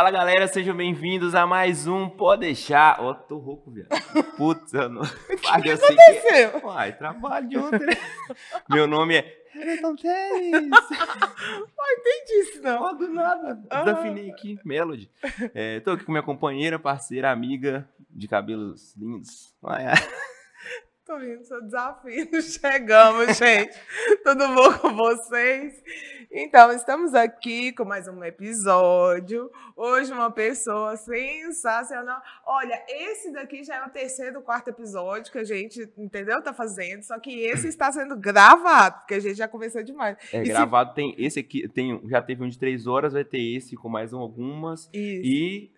Fala galera, sejam bem-vindos a mais um Pode Deixar. Ó, tô rouco, viado. Putz, eu não. O que, que aconteceu? Uai, trabalho de ontem, né? Meu nome é. Everton Teles. Ai, entendi isso, não. Do nada. Ah. Desafinei aqui, Melody. É, tô aqui com minha companheira, parceira, amiga, de cabelos lindos. Ai, ai. Tô rindo, seu desafio. Chegamos, gente. Tudo bom com vocês? Então, estamos aqui com mais um episódio. Hoje, uma pessoa sensacional. Olha, esse daqui já é o terceiro, quarto episódio que a gente, entendeu? Tá fazendo. Só que esse está sendo gravado, porque a gente já conversou demais. É E se- gravado, tem esse aqui, tem, já teve um de três horas, vai ter esse com mais um, algumas. Isso. E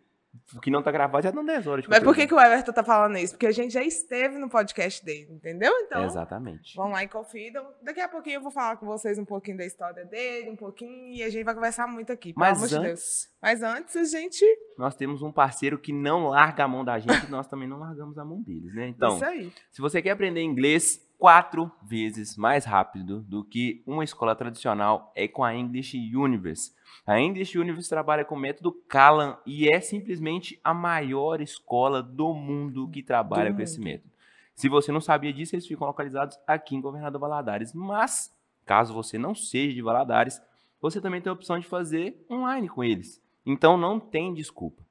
o que não tá gravado já dão 10 horas. Mas por que, que o Everton tá falando isso? Porque a gente já esteve no podcast dele, entendeu? Então, Exatamente. Vão lá e confiram. Daqui a pouquinho eu vou falar com vocês um pouquinho da história dele, um pouquinho, e a gente vai conversar muito aqui. Mas amor de Deus. antes, Mas antes a gente. nós temos um parceiro que não larga a mão da gente e nós também não largamos a mão deles, né? Então, Isso aí. se você quer aprender inglês quatro vezes mais rápido do que uma escola tradicional, é com a English Universe. A English Universe trabalha com o método Kalan e é simplesmente a maior escola do mundo que trabalha Do com esse método. Se você não sabia disso, eles ficam localizados aqui em Governador Valadares. Mas, caso você não seja de Valadares, você também tem a opção de fazer online com eles. Então não tem desculpa.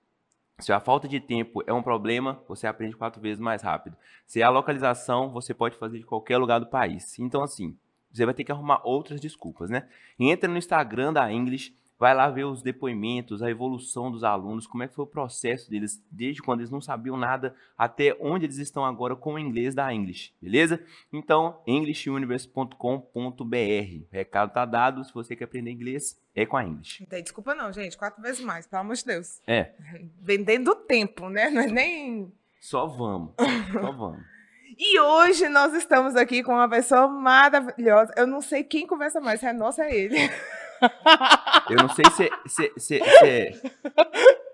Se a falta de tempo é um problema, você aprende quatro vezes mais rápido. Se é a localização, você pode fazer de qualquer lugar do país. Então, assim, você vai ter que arrumar outras desculpas, né? Entra no Instagram da English, vai lá ver os depoimentos, a evolução dos alunos, como é que foi o processo deles, desde quando eles não sabiam nada até onde eles estão agora com o inglês da English, beleza? Então, englishuniverse.com.br. Recado tá dado, se você quer aprender inglês, é com a English. Desculpa, não, gente. Quatro vezes mais, pelo amor de Deus. É, Vendendo tempo, né? Não é nem. só vamos, só vamos. E hoje nós estamos aqui com uma pessoa maravilhosa. Eu não sei quem conversa mais, se é nossa ou é ele. Eu não sei se, se, se, se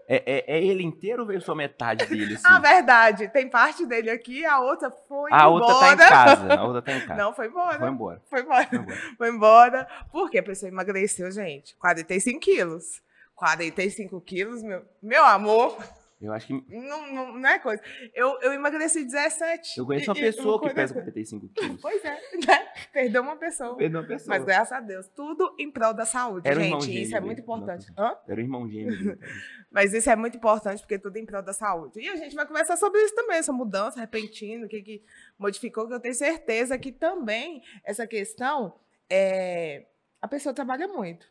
é, é, é- ele inteiro ou veio só metade dele? Assim? Ah, verdade. Tem parte dele aqui, a outra foi a embora. outra tá em casa. A outra tá em casa. Não, foi embora. Foi embora. Foi embora. Foi embora. Foi embora. Porque a pessoa emagreceu, gente. 45 quilos. 45 quilos, meu, meu amor, Eu acho que. não, não, não é coisa. Eu, eu emagreci 17. Eu conheço uma E- pessoa que pesa assim. 45 quilos. Pois é, né? Perdeu uma pessoa. Perdeu uma pessoa. Mas graças a Deus, tudo em prol da saúde, Era um irmão gente. gêmeo Isso é muito importante. Hã? Era o irmão gêmeo. Mas isso é muito importante, porque tudo em prol da saúde. E a gente vai conversar sobre isso também, essa mudança repentina, o que, que modificou, que eu tenho certeza que também essa questão é. A pessoa trabalha muito.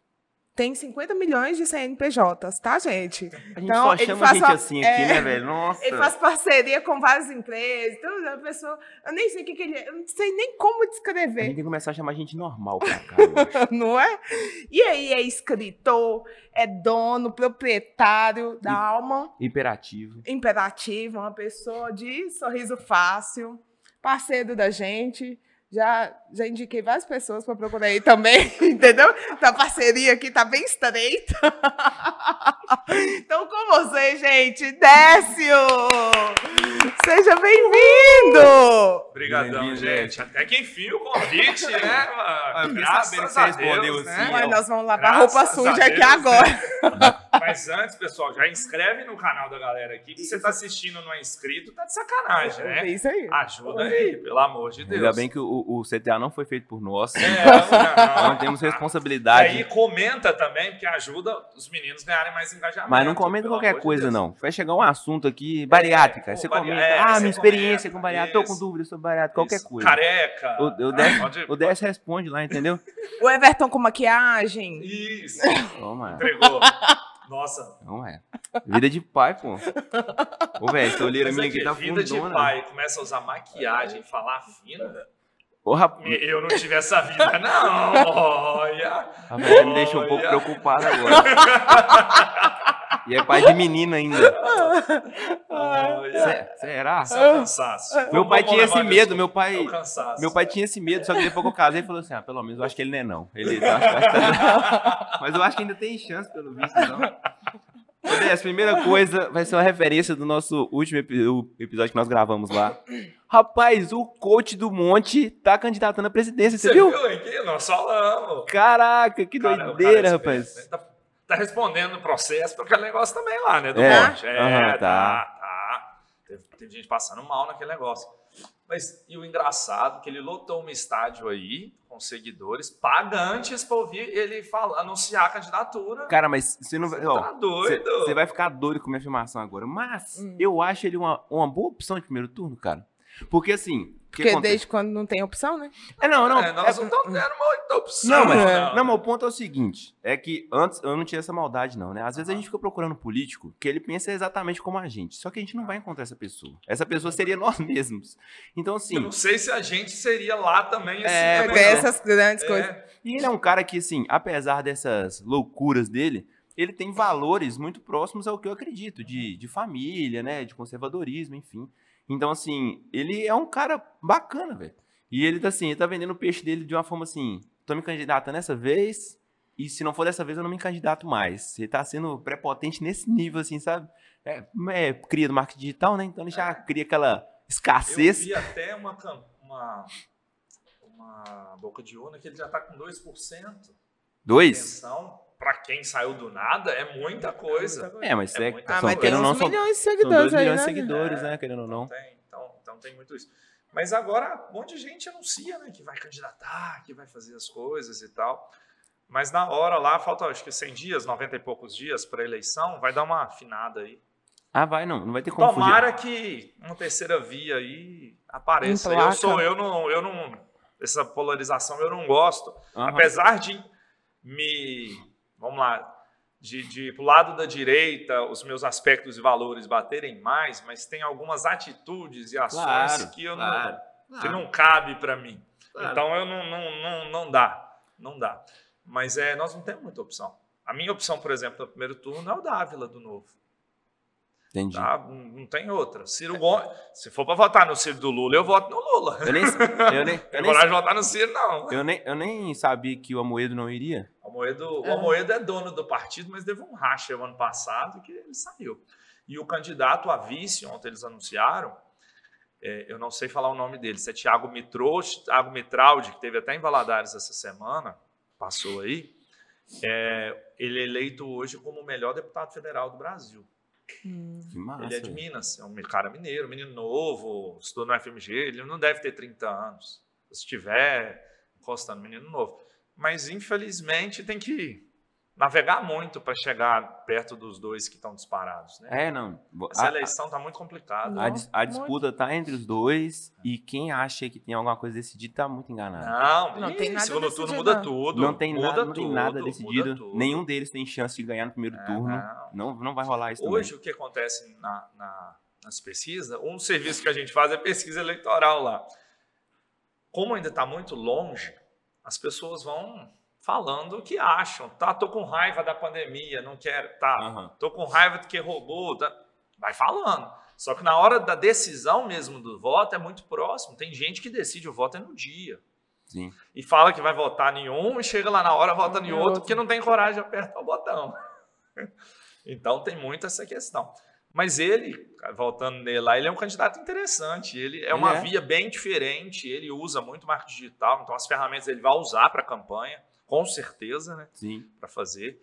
Tem 50 milhões de CNPJs, tá, gente? A gente Então, só ele chama faz gente assim aqui, é. né, velho? Nossa. Ele faz parceria com várias empresas. Então, a pessoa. Eu nem sei o que, que ele é. Eu não sei nem como A gente descrever. tem que começar a chamar gente normal pra cá. Não é? E aí, é escritor, é dono, proprietário da E- alma. Hiperativo. imperativo, uma pessoa de sorriso fácil, parceiro da gente. Já, já indiquei várias pessoas para procurar aí também, entendeu? Então a parceria aqui tá bem estreita. Então, com você, gente, Décio! Seja bem-vindo! Obrigadão, Bem-vindo, gente. Até que enfim o convite, né? Ah, Graças a Deus, assim, né? Mas nós vamos lavar Graças roupa suja aqui Deus, agora. Mas antes, pessoal, já inscreve no canal da galera aqui. Que você tá assistindo e não é inscrito, tá de sacanagem, É né? isso aí. Ajuda aí, pelo amor de Deus. Ainda bem que o, o CTA não foi feito por nós. É, Então não. temos E responsabilidade. aí comenta também, porque ajuda os meninos ganharem mais engajamento. Mas não comenta qualquer de coisa, Deus. não. Vai chegar um assunto aqui, bariátrica. pô, você bari- comenta, é, ah, você minha experiência comenta, com bariátrica, tô com isso. dúvidas sobre bariátrica, qualquer Isso. coisa. Careca. O, o, Ah, Décio, pode- o Décio responde lá, entendeu? O Everton com maquiagem. Isso. Toma, Entregou. Nossa. não é. Vida de pai, pô. Ô, velho, essa olheira minha é aqui tá vida de fundona. pai começa a usar maquiagem, falar fino. Ô, rapaz, Eu não tive essa vida, não. Olha. rapaz, me deixou um pouco preocupado agora. E é pai de menino ainda. Será? Isso é o cansaço. Meu pai tinha esse medo, meu É pai. o cansaço. Meu pai tinha esse medo, só que depois que eu casei, ele falou assim: ah, pelo menos eu acho que ele não é não. Ele, eu acho- tá- Mas eu acho que ainda tem chance, pelo visto, então. Ô, Décio, primeira coisa vai ser uma referência do nosso último episódio que nós gravamos lá. Rapaz, o coach do Monte tá candidatando à presidência, você, Você viu? viu aqui? Nós falamos. Caraca, que Cara, o cara doideira, é rapaz. esperto? Tá, tá respondendo no processo por aquele negócio também lá, né? Do É, monte. É, aham, tá, tá. tá. Teve, teve gente passando mal naquele negócio. Mas, e o engraçado, é que ele lotou um estádio aí, com seguidores, paga antes pra ouvir ele falar, anunciar a candidatura. Cara, mas você não vai. Você tá doido? Você vai ficar doido com a minha afirmação agora. Mas Hum. eu acho ele uma, uma boa opção de primeiro turno, cara. Porque assim. Porque acontece? desde quando não tem opção, né? É, não, não. É, nós é- não estamos tendo muita opção. Não, mas, É. não, mas o ponto é o seguinte: é que antes eu não tinha essa maldade, não, né? Às vezes a Aham. gente fica procurando um político que ele pensa exatamente como a gente. Só que a gente não vai encontrar essa pessoa. Essa pessoa seria nós mesmos. Então, Eu assim. não sei se a gente seria lá também assim. É, também, não. essas grandes É. coisas. E ele é um cara que, assim, apesar dessas loucuras dele, ele tem valores muito próximos ao que eu acredito, de, de família, né? De conservadorismo, enfim. Então, assim, ele é um cara bacana, velho. E ele tá assim, ele tá vendendo o peixe dele de uma forma assim, tô me candidatando dessa vez, e se não for dessa vez eu não me candidato mais. Ele tá sendo prepotente nesse nível, assim, sabe? É, é cria do marketing digital, né? Então ele já cria aquela Eu escassez. vi até uma, uma, uma boca de urna que ele já está com 2%. Dois? Atenção, para quem saiu do nada, é muita coisa. É, mas É é, muita Ah, são, mas tem querendo ou uns não, são, milhões de são seguidores 2 aí, milhões de né? seguidores, É, né? Querendo ou não. Tem, então, então tem muito isso. Mas agora um monte de gente anuncia, né, que vai candidatar, que vai fazer as coisas e tal. Mas na hora lá, falta acho que 100 dias, 90 e poucos dias para eleição, vai dar uma afinada aí. Ah, vai não, não vai ter como fugir. Tomara que uma terceira via aí apareça. Emplaca. Eu sou, eu não, eu não, essa polarização eu não gosto. Aham. Apesar de me, vamos lá, de, de pro lado da direita, os meus aspectos e valores baterem mais, mas tem algumas atitudes e ações Claro, que eu claro, não, que não cabe para mim. Claro. Então eu não, não, não, não dá, não dá. Mas é, nós não temos muita opção. A minha opção, por exemplo, no primeiro turno é o Dávila do Novo. Entendi. Tá? Não tem outra. Ciro Gomes, se for para votar no Ciro do Lula, eu voto no Lula. Eu nem, eu nem, Não eu nem, coragem de votar no Ciro, não. eu nem, eu nem sabia que o Amoedo não iria. O Amoedo, o É. Amoedo é dono do partido, mas teve um racha o ano passado que ele saiu. E o candidato a vice, ontem eles anunciaram, é, eu não sei falar o nome dele, se é Tiago Mitraldi, que teve até em Valadares essa semana, passou aí, é, ele é eleito hoje como o melhor deputado federal do Brasil. Hum. Que massa. ele é de. Minas, é um cara mineiro, menino novo, estudou no FMG, ele não deve ter 30 anos. Se tiver, encostando, menino novo. Mas, infelizmente, tem que navegar muito para chegar perto dos dois que estão disparados. Né? É, não. Essa A, eleição está muito complicada. a, a disputa tá entre os dois e quem acha que tem alguma coisa decidida tá muito enganado. Não, Não tem nada segundo turno muda não. tudo. Não tem, muda nada, não tem tudo, nada muda decidido. tudo. Nenhum deles tem chance de ganhar no primeiro É, turno. não. Não, não vai rolar isso Hoje, o que acontece na- na- nas pesquisas, um serviço que a gente faz é pesquisa eleitoral lá. Como ainda está muito longe, as pessoas vão falando o que acham. Tá, tô com raiva da pandemia, não quero. Tá. Aham. tô com raiva de que roubou. Tá, vai falando. Só que na hora da decisão mesmo do voto é muito próximo. Tem gente que decide o voto é no dia. Sim. E fala que vai votar em um e chega lá na hora vota em outro outro. porque não tem coragem de apertar o botão. Então tem muito essa questão. Mas ele, voltando nele lá, ele é um candidato interessante. Ele é uma é. via bem diferente. Ele usa muito marketing digital, então as ferramentas ele vai usar para a campanha, com certeza, né? Sim. Para fazer.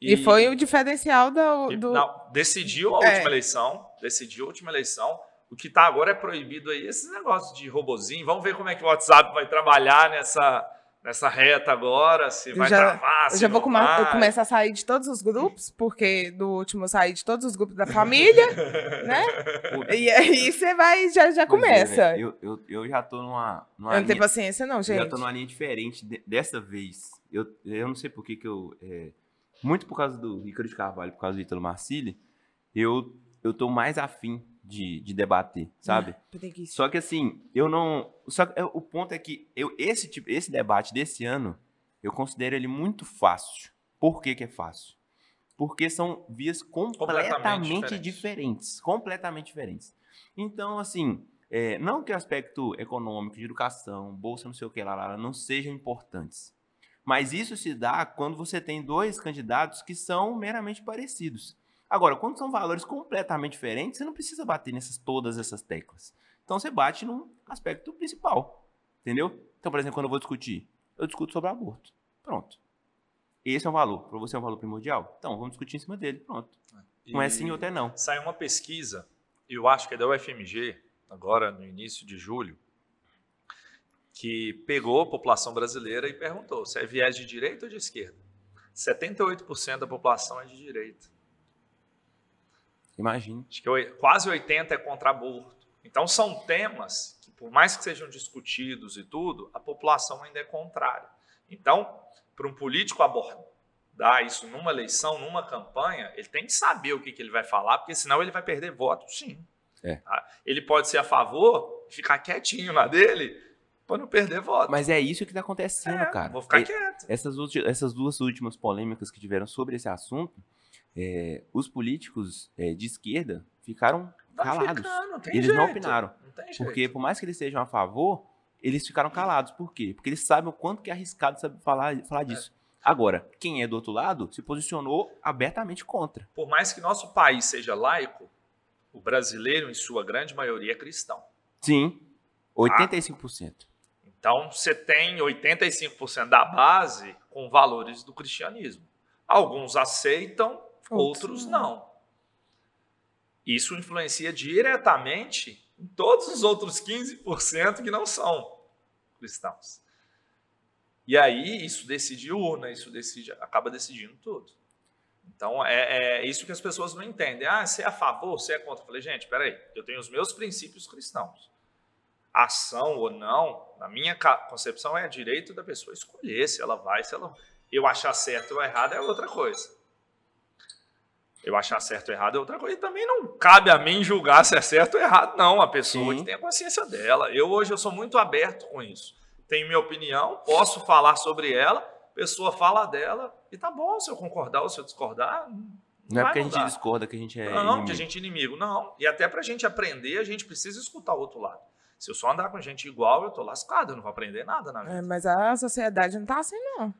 E, foi o diferencial do. e- do... não, decidiu a É. última eleição. Decidiu a última eleição. O que está agora é proibido aí esses negócios de robozinho. Vamos ver como é que o WhatsApp vai trabalhar nessa, nessa reta agora, se Eu vai já- travar, Eu se já vou não come- eu vai. começar a sair de todos os grupos, porque do último eu saí de todos os grupos da família, né? E aí você vai, já, já Pois é, começa. velho. eu, eu, eu já tô numa, numa eu não tenho linha- paciência, não, Eu já gente. tô numa linha diferente de- dessa vez. Eu, eu não sei por que que eu... é, muito por causa do Ricardo de Carvalho, por causa do Ítalo Marcilli, eu, eu tô mais afim de, de debater, sabe? Preguiça. Só que assim, eu não... Só que, é, o ponto é que eu, esse, tipo, esse debate desse ano, eu considero ele muito fácil. Por que que é fácil? Porque são vias completamente, Completamente diferentes. Completamente diferentes. Então, assim, é, não que o aspecto econômico, de educação, bolsa, não sei o que lá, lá, não sejam importantes. Mas isso se dá quando você tem dois candidatos que são meramente parecidos. Agora, quando são valores completamente diferentes, você não precisa bater nessas todas essas teclas. Então você bate num aspecto principal. Entendeu? Então, por exemplo, quando eu vou discutir, eu discuto sobre aborto. Pronto. esse é um valor. Para você é um valor primordial? Então, vamos discutir em cima dele. Pronto. Um é sim, outro é não. Saiu uma pesquisa, eu acho que é da UFMG, agora no início de julho, que pegou a população brasileira e perguntou se é viés de direita ou de esquerda. 78% da população é de direita. Imagine. Acho que quase 80% é contra aborto. Então são temas que, por mais que sejam discutidos e tudo, a população ainda é contrária. Então, para um político abordar isso numa eleição, numa campanha, ele tem que saber o que, que ele vai falar, porque senão ele vai perder voto, sim. É. Tá? Ele pode ser a favor, ficar quietinho na dele, para não perder voto. Mas é isso que está acontecendo, É, cara. Vou ficar E- quieto. Essas, essas duas últimas polêmicas que tiveram sobre esse assunto, é, os políticos é, de esquerda ficaram Vai calados. ficar, não tem Eles jeito. não opinaram. Não tem Porque, por mais que eles sejam a favor, eles ficaram calados. Por quê? Porque eles sabem o quanto que é arriscado falar, falar disso. Agora, quem é do outro lado se posicionou abertamente contra. Por mais que nosso país seja laico, o brasileiro, em sua grande maioria, é cristão. Sim, 85%. Então, você tem 85% da base com valores do cristianismo. Alguns aceitam, outros não. Isso influencia diretamente em todos os outros 15% que não são cristãos. E aí, isso decide urna, isso decide, acaba decidindo tudo. Então, é, é isso que as pessoas não entendem. Ah, você é a favor, você é contra. Eu falei, gente, peraí, eu tenho os meus princípios cristãos. Ação ou não, na minha concepção, é direito da pessoa escolher se ela vai, se ela. Eu achar certo ou errado é outra coisa. Eu achar certo ou errado é outra coisa. E também não cabe a mim julgar se é certo ou errado, não. A pessoa Sim. que tem a consciência dela. Eu hoje eu sou muito aberto com isso. Tenho minha opinião, posso falar sobre ela, a pessoa fala dela, e tá bom se eu concordar ou se eu discordar. Não é vai porque a gente mudar. discorda que a gente é Não, inimigo. que a gente é inimigo, não. E até pra gente aprender, a gente precisa escutar o outro lado. Se eu só andar com gente igual, eu tô lascado, eu não vou aprender nada na vida. É, mas a sociedade não tá assim, não.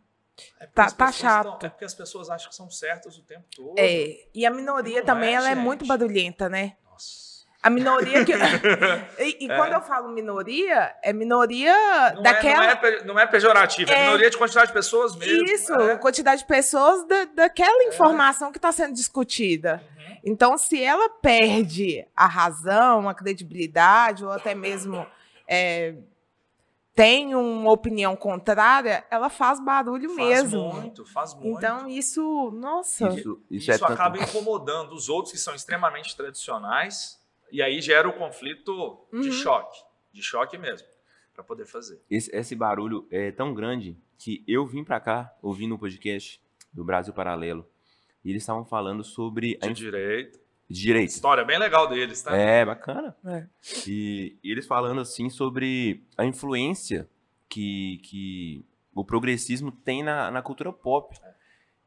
É tá- tá chato. é porque as pessoas acham que são certas o tempo todo. É, e a minoria Não também, é, ela é muito barulhenta, né? Nossa. A minoria que... e e É. quando eu falo minoria, é minoria Não, daquela... é, não, é, não é pejorativo, é, É. minoria de quantidade de pessoas mesmo. Isso, é. quantidade de pessoas da, daquela informação que está sendo discutida. Uhum. Então, se ela perde a razão, a credibilidade, ou até mesmo é, tem uma opinião contrária, ela faz barulho Faz mesmo. muito, faz muito. Então, isso, nossa. Isso, isso, Isso, é tanto- acaba incomodando os outros que são extremamente tradicionais e aí gera o conflito de Uhum. choque, de choque mesmo, para poder fazer. esse, esse barulho é tão grande que eu vim pra cá ouvindo um podcast do Brasil Paralelo e eles estavam falando sobre a De inf- direito. de direito. História bem legal deles, tá? É, bacana. É. E, e eles falando assim sobre a influência que, que o progressismo tem na, na cultura pop.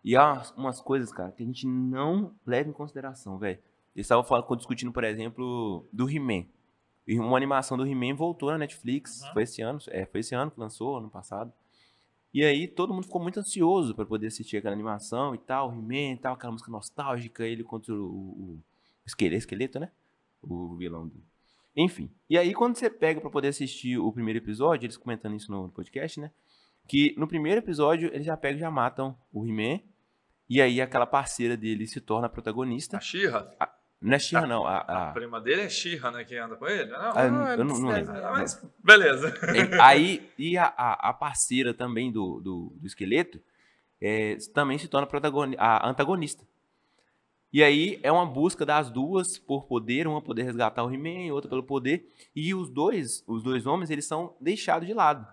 E há umas, umas coisas, cara, que a gente não leva em consideração, velho. Eles estavam falando, discutindo, por exemplo, do He-Man. E uma animação do He-Man voltou na Netflix. Uhum. Foi esse ano, é, foi esse ano que lançou, ano passado. E aí todo mundo ficou muito ansioso para poder assistir aquela animação e tal, He-Man e tal, aquela música nostálgica, ele contra o, o, o esqueleto, esqueleto, né? O vilão do. Enfim. E aí, quando você pega pra poder assistir o primeiro episódio, eles comentando isso no podcast, né? Que no primeiro episódio eles já pegam e já matam o He-Man. E aí aquela parceira dele se torna a protagonista. A Xirra, Não é Xirra, não. A, a a- prima dele é Xirra, né, que anda com ele? Não, Ah, eu não, não precisa. lembro. Mas beleza. É, Aí, e a, a, parceira também do, do, do esqueleto é, também se torna protagoni- a antagonista. E aí é uma busca das duas por poder, uma poder resgatar o He-Man, outra pelo poder. E os dois, os dois homens, eles são deixados de lado.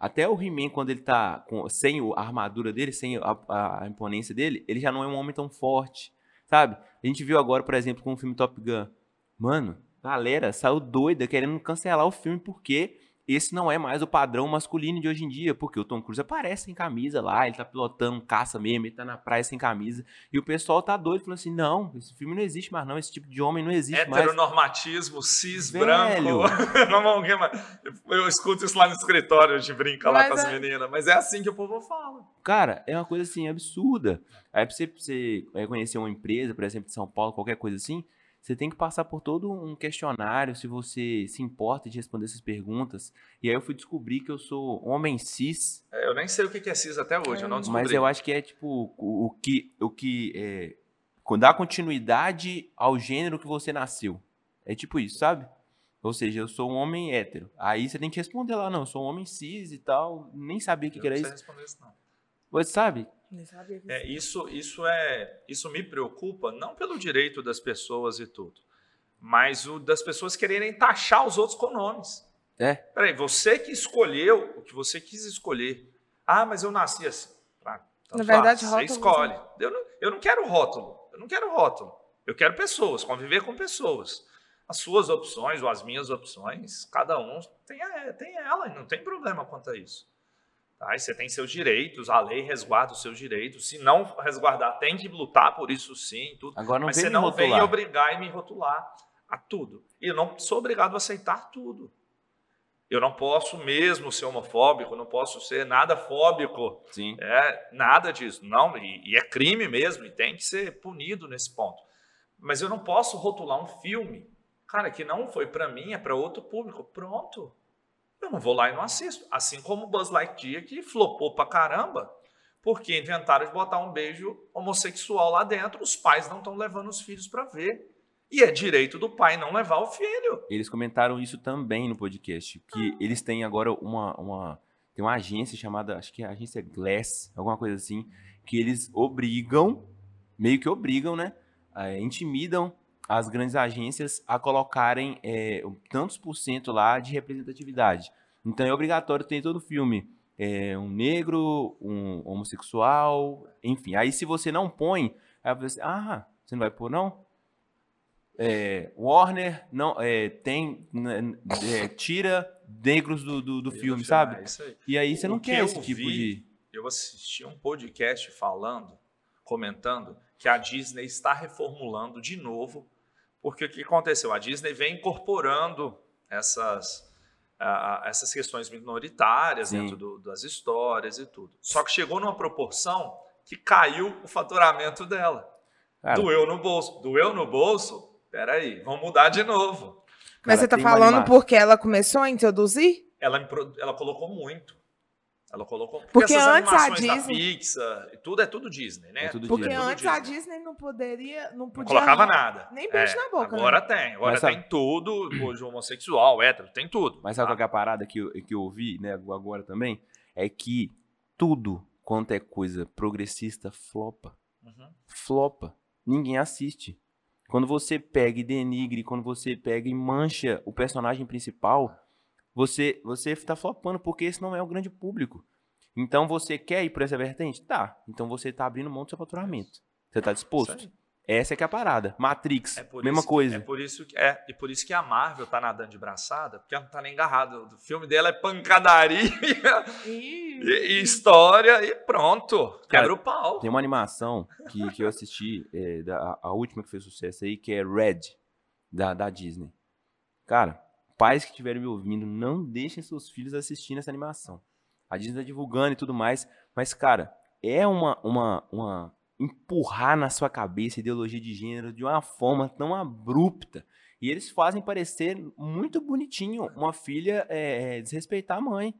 Até o He-Man, quando ele tá com, sem a armadura dele, sem a- a imponência dele, ele já não é um homem tão forte, sabe? A gente viu agora, por exemplo, com o filme Top Gun. Mano, galera saiu doida querendo cancelar o filme porque esse não é mais o padrão masculino de hoje em dia, porque o Tom Cruise aparece sem camisa lá, ele tá pilotando um caça mesmo, ele tá na praia sem camisa, e o pessoal tá doido, falando assim, não, esse filme não existe mais não, esse tipo de homem não existe mais. Heteronormatismo, cis, Velho. branco. Não? Eu escuto isso lá no escritório, a gente brinca lá Mas com as é- meninas, mas é assim que o povo fala. Cara, é uma coisa assim absurda. Aí pra você, pra você conhecer uma empresa, por exemplo, de São Paulo, qualquer coisa assim, Você tem que passar por todo um questionário se você se importa de responder essas perguntas. E aí eu fui descobrir que eu sou homem cis. É, eu nem sei o que é cis até hoje, eu não descobri. Mas eu acho que é tipo o, o que, o que é, dá continuidade ao gênero que você nasceu. É tipo isso, sabe? Ou seja, eu sou um homem hétero. Aí você tem que responder lá, não, eu sou um homem cis e tal. Nem sabia o que, que era isso. Não responder isso, não. Você sabe? É, isso, isso, é, isso me preocupa, não pelo direito das pessoas e tudo, mas o das pessoas quererem taxar os outros com nomes. É. Peraí, você que escolheu o que você quis escolher. Ah, mas eu nasci assim. Ah, tanto Na verdade, faz, rótulo Você escolhe. Eu não, eu não quero rótulo. Eu não quero rótulo. Eu quero pessoas, conviver com pessoas. As suas opções ou as minhas opções, cada um tem, tem ela, e não tem problema quanto a isso. Tá? E você tem seus direitos, a lei resguarda os seus direitos. Se não resguardar, tem que lutar por isso sim, tudo. Agora não Mas você me não vem rotular. obrigar e me rotular a tudo. E eu não sou obrigado a aceitar tudo. Eu não posso mesmo ser homofóbico, não posso ser nada fóbico. Sim. É, nada disso. Não, e, e é crime mesmo, e tem que ser punido nesse ponto. Mas eu não posso rotular um filme, cara, que não foi para mim, é para outro público. Pronto. Eu não vou lá e não assisto. Assim como o Buzz Lightyear, que flopou pra caramba, porque inventaram de botar um beijo homossexual lá dentro, os pais não estão levando os filhos para ver. E é direito do pai não levar o filho. Eles comentaram isso também no podcast, que eles têm agora uma, uma tem uma agência chamada, acho que é a agência Glass, alguma coisa assim, que eles obrigam, meio que obrigam, né, eh, intimidam as grandes agências a colocarem eh, tantos por cento lá de representatividade. Então é obrigatório ter em todo filme eh, um negro, um homossexual, enfim. Aí se você não põe, aí você, ah, você não vai pôr não? É, Warner não é, tem né, é, tira negros do, do, do filme, É sabe? isso aí. E aí você O não que quer esse tipo vi- de. Eu assisti um podcast falando, comentando, que a Disney está reformulando de novo, porque o que aconteceu? A Disney vem incorporando essas, ah, essas questões minoritárias Sim. dentro do- das histórias e tudo. Só que chegou numa proporção que caiu o faturamento dela. Cara, Doeu no bolso. Doeu no bolso? Peraí, vamos mudar de novo. Mas cara, você tá uma falando porque ela começou a introduzir? ela, ela colocou muito. Ela colocou. Porque essas antes a Disney- Pixar, tudo é tudo Disney, né? É tudo Porque Disney. tudo antes a Disney. Não poderia, não Não podia colocava nada. nem beijo na boca, né? Agora tem. Agora Mas sabe- tem tudo. Hoje homossexual, hétero, tem tudo. Mas sabe tá? qual é a parada que eu, que eu ouvi, né, agora também? É que tudo quanto é coisa progressista flopa. Uhum. Flopa. Ninguém assiste. Quando você pega e denigre, quando você pega e mancha o personagem principal, você você tá flopando, porque esse não é o grande público. Então você quer ir por essa vertente? Tá. Então você tá abrindo mão do seu faturamento. Você tá disposto? Essa é que é a parada. Matrix, É por mesma isso, coisa. É por, isso que, é, e por isso que a Marvel tá nadando de braçada, porque ela não tá nem agarrada. O filme dela é pancadaria e, e história e pronto. Cara, Quebra o pau. Tem uma animação que, que eu assisti, é, da, a última que fez sucesso aí, que é Red, da, da Disney. Cara, pais que estiverem me ouvindo, não deixem seus filhos assistindo essa animação. A Disney tá divulgando e tudo mais, mas, cara, é uma, uma, uma empurrar na sua cabeça ideologia de gênero de uma forma tão abrupta. E eles fazem parecer muito bonitinho uma filha é, desrespeitar a mãe.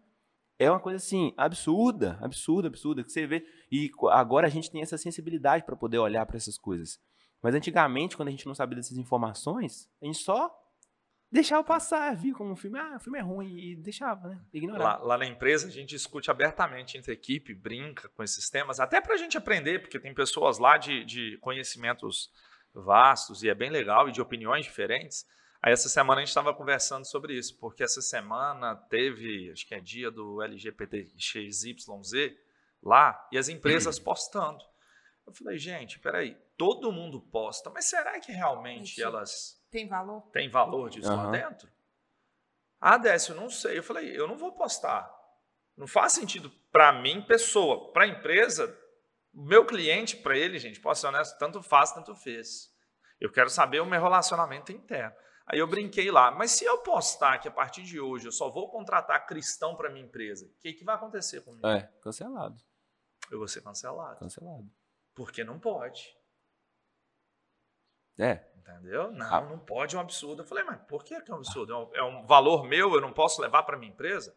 É uma coisa assim, absurda, absurda, absurda, que você vê. E agora a gente tem essa sensibilidade para poder olhar para essas coisas. Mas antigamente, quando a gente não sabia dessas informações, a gente só deixava passar, via como um filme, ah, o filme é ruim, e deixava, né? Ignorava. Lá, lá na empresa a gente discute abertamente entre equipe, brinca com esses temas, até para a gente aprender, porque tem pessoas lá de, de conhecimentos vastos e é bem legal e de opiniões diferentes. Aí essa semana a gente estava conversando sobre isso, porque essa semana teve, acho que é dia do LGBTXYZ lá, e as empresas postando. Eu falei, gente, peraí, todo mundo posta, mas será que realmente Mentira. elas tem valor? tem valor disso lá Aham. dentro? Ah, Décio, eu não sei. Eu falei, eu não vou postar. Não faz sentido para mim, pessoa. Para a empresa, meu cliente, para ele, gente, posso ser honesto, tanto faz, tanto fez. Eu quero saber o meu relacionamento interno. Aí eu brinquei lá, mas se eu postar que a partir de hoje eu só vou contratar cristão para minha empresa, o que, que vai acontecer comigo? É, cancelado, Eu vou ser cancelado. cancelado. Porque não pode. É, Entendeu? Não, ah. não pode, é um absurdo. Eu falei, mas por que é um absurdo? É um, é um valor meu, eu não posso levar para minha empresa?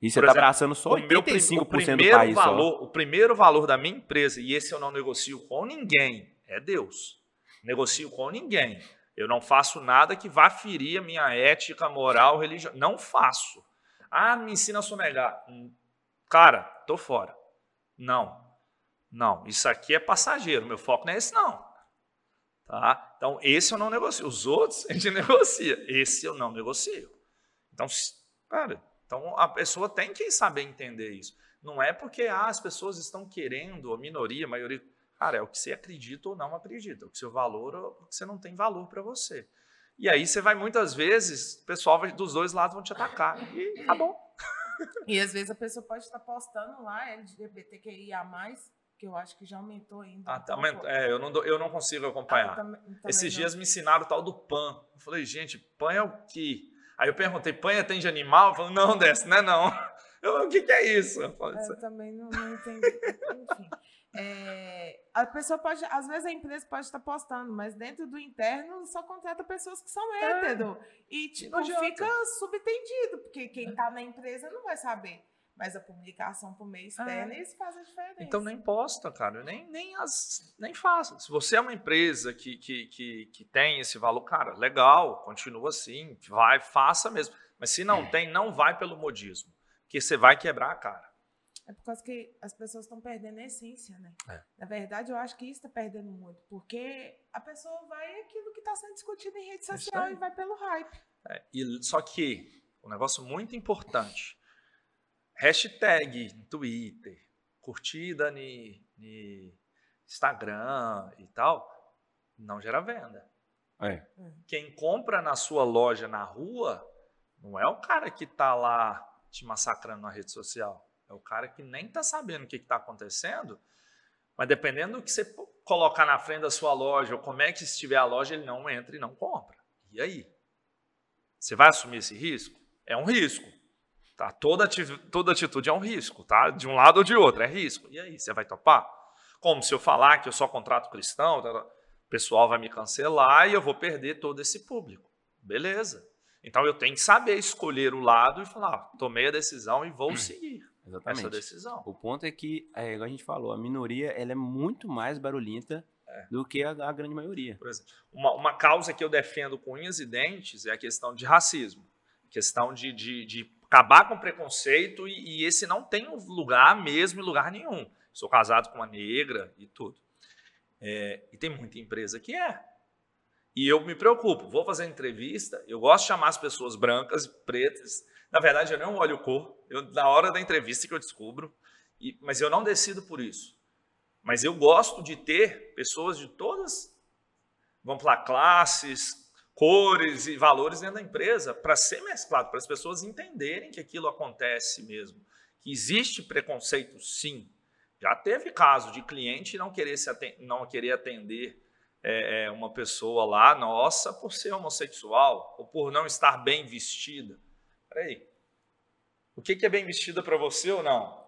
E você está abraçando só 85% o primeiro do país. Valor, o primeiro valor da minha empresa, e esse eu não negocio com ninguém, é Deus. Negocio com ninguém. Eu não faço nada que vá ferir a minha ética, moral, religião. Não faço. Ah, me ensina a sonegar. Hum, cara, tô fora. Não. Não. Isso aqui é passageiro. Meu foco não é esse, não. Tá? Então, esse eu não negocio. Os outros a gente negocia. Esse eu não negocio. Então, cara, então a pessoa tem que saber entender isso. Não é porque ah, as pessoas estão querendo, a minoria, a maioria. Cara, é o que você acredita ou não acredita. O que seu valor ou o que você não tem valor para você. E aí você vai muitas vezes, o pessoal dos dois lados vão te atacar. E tá bom. E às vezes a pessoa pode estar postando lá LGBTQIA, que eu acho que já aumentou ainda. Ah, tá, é, eu, não, eu não consigo acompanhar. Ah, também, também Esses não. dias me ensinaram o tal do PAN. Eu falei, gente, PAN é o quê? Aí eu perguntei, PAN tem de animal? Eu falei, não, desse, não é não. Eu, o que, que é isso? Eu, falei, eu também não, não entendi. Enfim. É, a pessoa pode, às vezes a empresa pode estar postando, mas dentro do interno só contrata pessoas que são é. hétero. E tipo, fica subtendido, porque quem está na empresa não vai saber. Mas a publicação por meio externo, é. isso faz a diferença. Então nem posta, cara. Nem, nem, as, nem faça. Se você é uma empresa que, que, que, que tem esse valor, cara, legal, continua assim, vai, faça mesmo. Mas se não tem, não vai pelo modismo. Porque você vai quebrar a cara. É por causa que as pessoas estão perdendo a essência, né? É. Na verdade, eu acho que isso está perdendo muito, porque a pessoa vai aquilo que está sendo discutido em rede social e vai pelo hype. É, e, só que, um negócio muito importante, hashtag Twitter, curtida no Instagram e tal, não gera venda. É. Quem compra na sua loja na rua não é o cara que está lá te massacrando na rede social. É o cara que nem está sabendo o que está acontecendo, mas dependendo do que você colocar na frente da sua loja ou como é que estiver a loja, ele não entra e não compra. E aí? Você vai assumir esse risco? É um risco. Tá? Toda, toda atitude é um risco, tá? De um lado ou de outro, é risco. E aí, você vai topar? Como se eu falar que eu só contrato cristão, tá, tá, o pessoal vai me cancelar e eu vou perder todo esse público. Beleza. Então eu tenho que saber escolher o lado e falar, ah, tomei a decisão e vou seguir. Exatamente. essa decisão. O ponto é que, é, a gente falou, a minoria ela é muito mais barulhenta é. do que a, a, grande maioria. Por exemplo, uma, uma causa que eu defendo com unhas e dentes é a questão de racismo. Questão de, de, de acabar com preconceito e, e, esse não tem lugar mesmo em lugar nenhum. Sou casado com uma negra e tudo. É, e tem muita empresa que é. E eu me preocupo, vou fazer entrevista, eu gosto de chamar as pessoas brancas, pretas, na verdade, eu não olho cor. Eu, na hora da entrevista que eu descubro. E, mas eu não decido por isso. Mas eu gosto de ter pessoas de todas, vamos falar, classes, cores e valores dentro da empresa para ser mesclado, para as pessoas entenderem que aquilo acontece mesmo. Que existe preconceito, sim. Já teve caso de cliente não querer, se atender, não querer atender é, uma pessoa lá, nossa, por ser homossexual ou por não estar bem vestida. Peraí. O que, que é bem vestida para você ou não?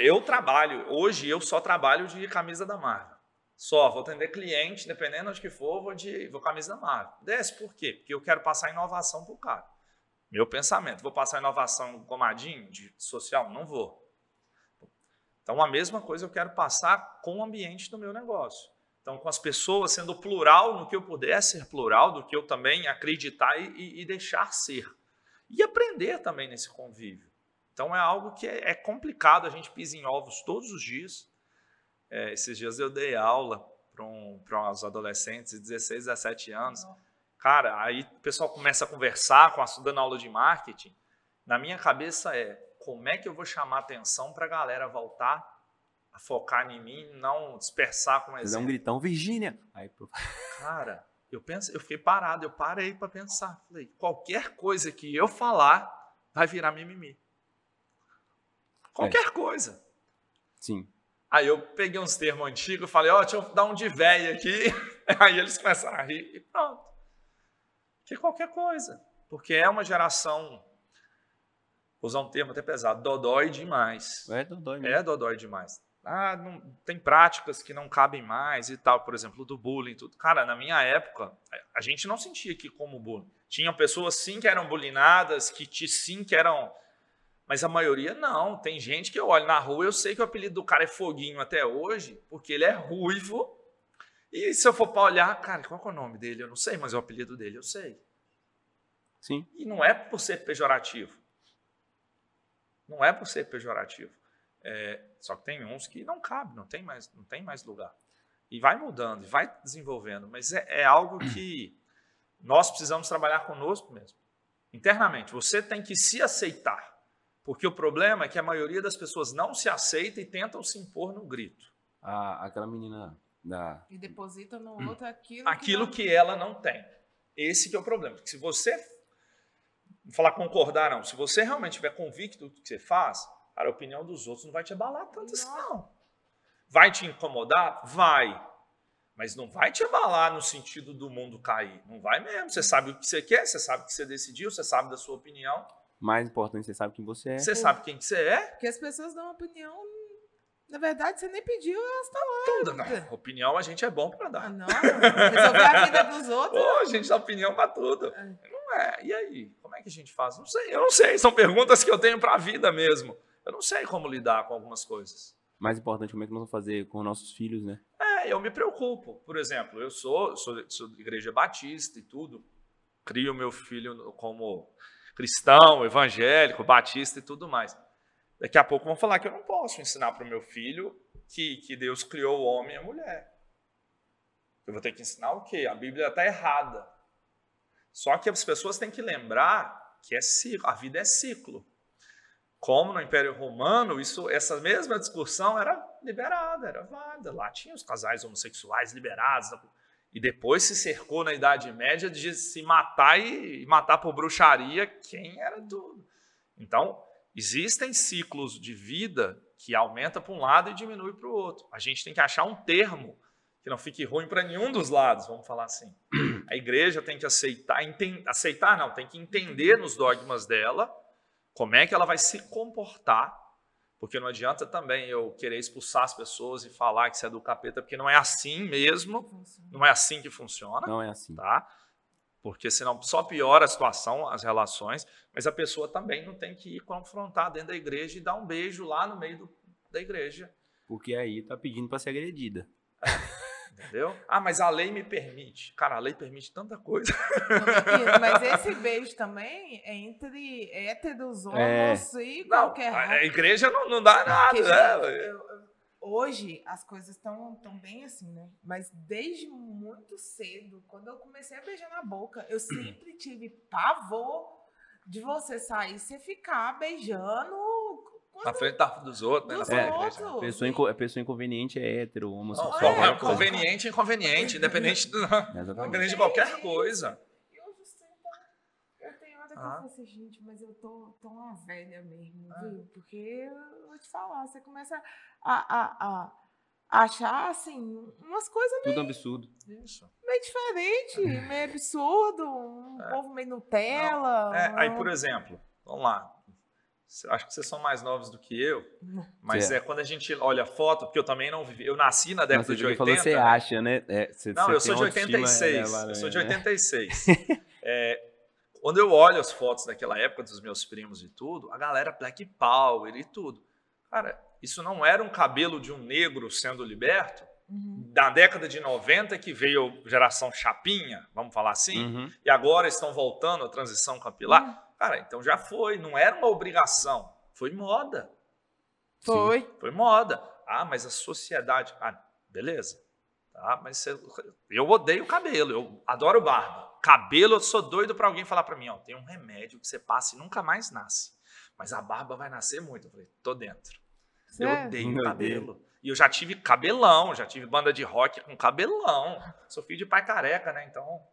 Eu trabalho, hoje eu só trabalho de camisa da Marvel. Só, vou atender cliente, dependendo de que for, vou de vou camisa Marvel. Desce por quê? Porque eu quero passar inovação para o cara. Meu pensamento, vou passar inovação comadinho de social? Não vou. Então, a mesma coisa eu quero passar com o ambiente do meu negócio. Então, com as pessoas sendo plural no que eu puder ser plural, do que eu também acreditar e, e deixar ser e aprender também nesse convívio. Então é algo que é, é complicado, a gente pisa em ovos todos os dias. É, esses dias eu dei aula para um, uns adolescentes de 16, 17 anos. Cara, aí o pessoal começa a conversar com a dando aula de marketing. Na minha cabeça é como é que eu vou chamar atenção para a galera voltar a focar em mim, não dispersar com exemplo. Dá um gritão, Virgínia. Aí, cara, eu pensei, eu fiquei parado, eu parei para pensar. Falei, qualquer coisa que eu falar vai virar mimimi. Qualquer é. coisa. Sim. Aí eu peguei uns termos antigos, falei, ó, oh, deixa eu dar um de velho aqui. Aí eles começaram a rir e pronto. Que qualquer coisa. Porque é uma geração, vou usar um termo até pesado, dodói demais. É dodói mesmo. É dodói demais. ah, não, tem práticas que não cabem mais e tal, por exemplo, do bullying, tudo. Cara, na minha época, a gente não sentia aqui como bullying. Tinham pessoas sim que eram bulinadas, que sim que eram. Mas a maioria não. Tem gente que eu olho na rua, eu sei que o apelido do cara é Foguinho até hoje, porque ele é ruivo. E se eu for para olhar, cara, qual é o nome dele? Eu não sei, mas é o apelido dele eu sei. Sim. E não é por ser pejorativo. Não é por ser pejorativo. É, só que tem uns que não cabe, não tem mais, não tem mais lugar. E vai mudando, vai desenvolvendo, mas é, é algo que nós precisamos trabalhar conosco mesmo. Internamente, você tem que se aceitar. Porque o problema é que a maioria das pessoas não se aceita e tentam se impor no grito. Ah, aquela menina da. E deposita no outro aquilo. Aquilo que, que ela não tem. Esse que é o problema. Porque se você. Não falar concordar, não. Se você realmente estiver convicto do que você faz, Cara, a opinião dos outros não vai te abalar tanto assim, não. Vai te incomodar? Vai. Mas não vai te abalar no sentido do mundo cair. Não vai mesmo. Você sabe o que você quer, você sabe o que você decidiu, você sabe da sua opinião. Mais importante, você sabe quem você é. Você sabe quem que você é. Porque as pessoas dão opinião. Na verdade, você nem pediu, elas estão lá. Tudo, não. Opinião a gente é bom para dar. Ah, não, resolver a vida dos outros. Pô, a gente dá opinião para tudo. É. Não é. E aí? Como é que a gente faz? Não sei. Eu não sei. São perguntas que eu tenho para a vida mesmo eu não sei como lidar com algumas coisas. Mais importante, como é que nós vamos fazer com nossos filhos, né? É, eu me preocupo. Por exemplo, eu sou, sou, sou de igreja batista e tudo. Crio meu filho como cristão, evangélico, batista e tudo mais. Daqui a pouco vão falar que eu não posso ensinar para o meu filho que, que Deus criou o homem e a mulher. Eu vou ter que ensinar o quê? A Bíblia está errada. Só que as pessoas têm que lembrar que é ciclo, a vida é ciclo. Como no Império Romano, isso, essa mesma discussão era liberada, era válida. Lá tinha os casais homossexuais liberados. E depois se cercou na Idade Média de se matar e, matar por bruxaria quem era tudo. Então, existem ciclos de vida que aumenta para um lado e diminui para o outro. A gente tem que achar um termo que não fique ruim para nenhum dos lados, vamos falar assim. A igreja tem que aceitar, aceitar não, tem que entender nos dogmas dela como é que ela vai se comportar? Porque não adianta também eu querer expulsar as pessoas e falar que você é do capeta, porque não é assim mesmo, não é assim que funciona. Não é assim. Tá? Porque senão só piora a situação, as relações, mas a pessoa também não tem que ir confrontar dentro da igreja e dar um beijo lá no meio do, da igreja. Porque aí tá pedindo para ser agredida. Entendeu? Ah, mas a lei me permite. Cara, a lei permite tanta coisa. Mas esse beijo também é entre héteros, homos é. e qualquer. Não, a igreja não, não dá nada. né? eu, hoje as coisas estão tão bem assim, né? Mas desde muito cedo, quando eu comecei a beijar na boca, eu sempre tive pavor de você sair, você ficar beijando na frente dos outros, né? Dos é, outros. Pessoa, inco, pessoa inconveniente é hétero, homossexual. Não, é, é, conveniente é inconveniente, independente, do, independente de qualquer coisa. Eu tenho hora que ah. eu falo assim, gente, mas eu tô, tô uma velha mesmo, ah. viu? Porque eu vou te falar, você começa a, a, a achar, assim, umas coisas meio... Tudo absurdo. Isso. Meio diferente, meio absurdo, um é. povo meio Nutella. É, aí, por exemplo, vamos lá, acho que vocês são mais novos do que eu, mas é. é. quando a gente olha a foto, porque eu também não vivi, eu nasci na década Nossa, de 80. Falou, você acha, né? É, você, não, você eu sou de 86. É, eu sou de 86. é, quando eu olho as fotos daquela época dos meus primos e tudo, a galera Black Power e tudo. Cara, isso não era um cabelo de um negro sendo liberto? Uhum. Da década de 90 que veio geração chapinha, vamos falar assim, uhum. e agora estão voltando à transição capilar. Uhum. Cara, então já foi, não era uma obrigação, foi moda. Foi. Sim, foi moda. Ah, mas a sociedade. Ah, beleza. Tá, mas eu odeio cabelo, eu adoro barba. Cabelo, eu sou doido para alguém falar para mim, ó, tem um remédio que você passa e nunca mais nasce. Mas a barba vai nascer muito. Eu falei, tô dentro. Eu odeio Meu cabelo. Deus. E eu já tive cabelão, já tive banda de rock com cabelão. Sou filho de pai careca, né? Então,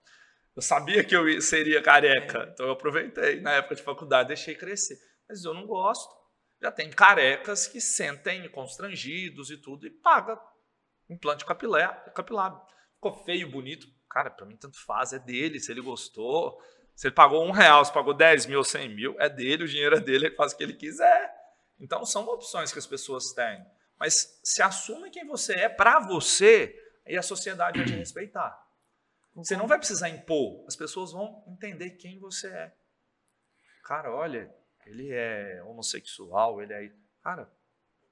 eu sabia que eu seria careca, então eu aproveitei na época de faculdade, deixei crescer. Mas eu não gosto. Já tem carecas que sentem constrangidos e tudo e paga implante capilar. capilar. Ficou feio, bonito. Cara, para mim tanto faz, é dele, se ele gostou. Se ele pagou um real, se pagou 10 mil, 100 mil, é dele, o dinheiro é dele, ele faz o que ele quiser. Então são opções que as pessoas têm. Mas se assuma quem você é para você e a sociedade vai te respeitar. Você não vai precisar impor, as pessoas vão entender quem você é. Cara, olha, ele é homossexual, ele é. Cara,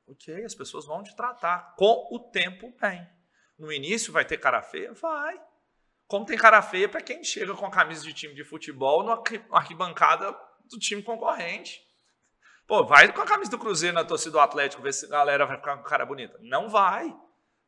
ok, as pessoas vão te tratar com o tempo bem. No início vai ter cara feia? Vai. Como tem cara feia para quem chega com a camisa de time de futebol na arquibancada do time concorrente. Pô, vai com a camisa do Cruzeiro na torcida do Atlético, ver se a galera vai ficar com cara bonita. Não vai.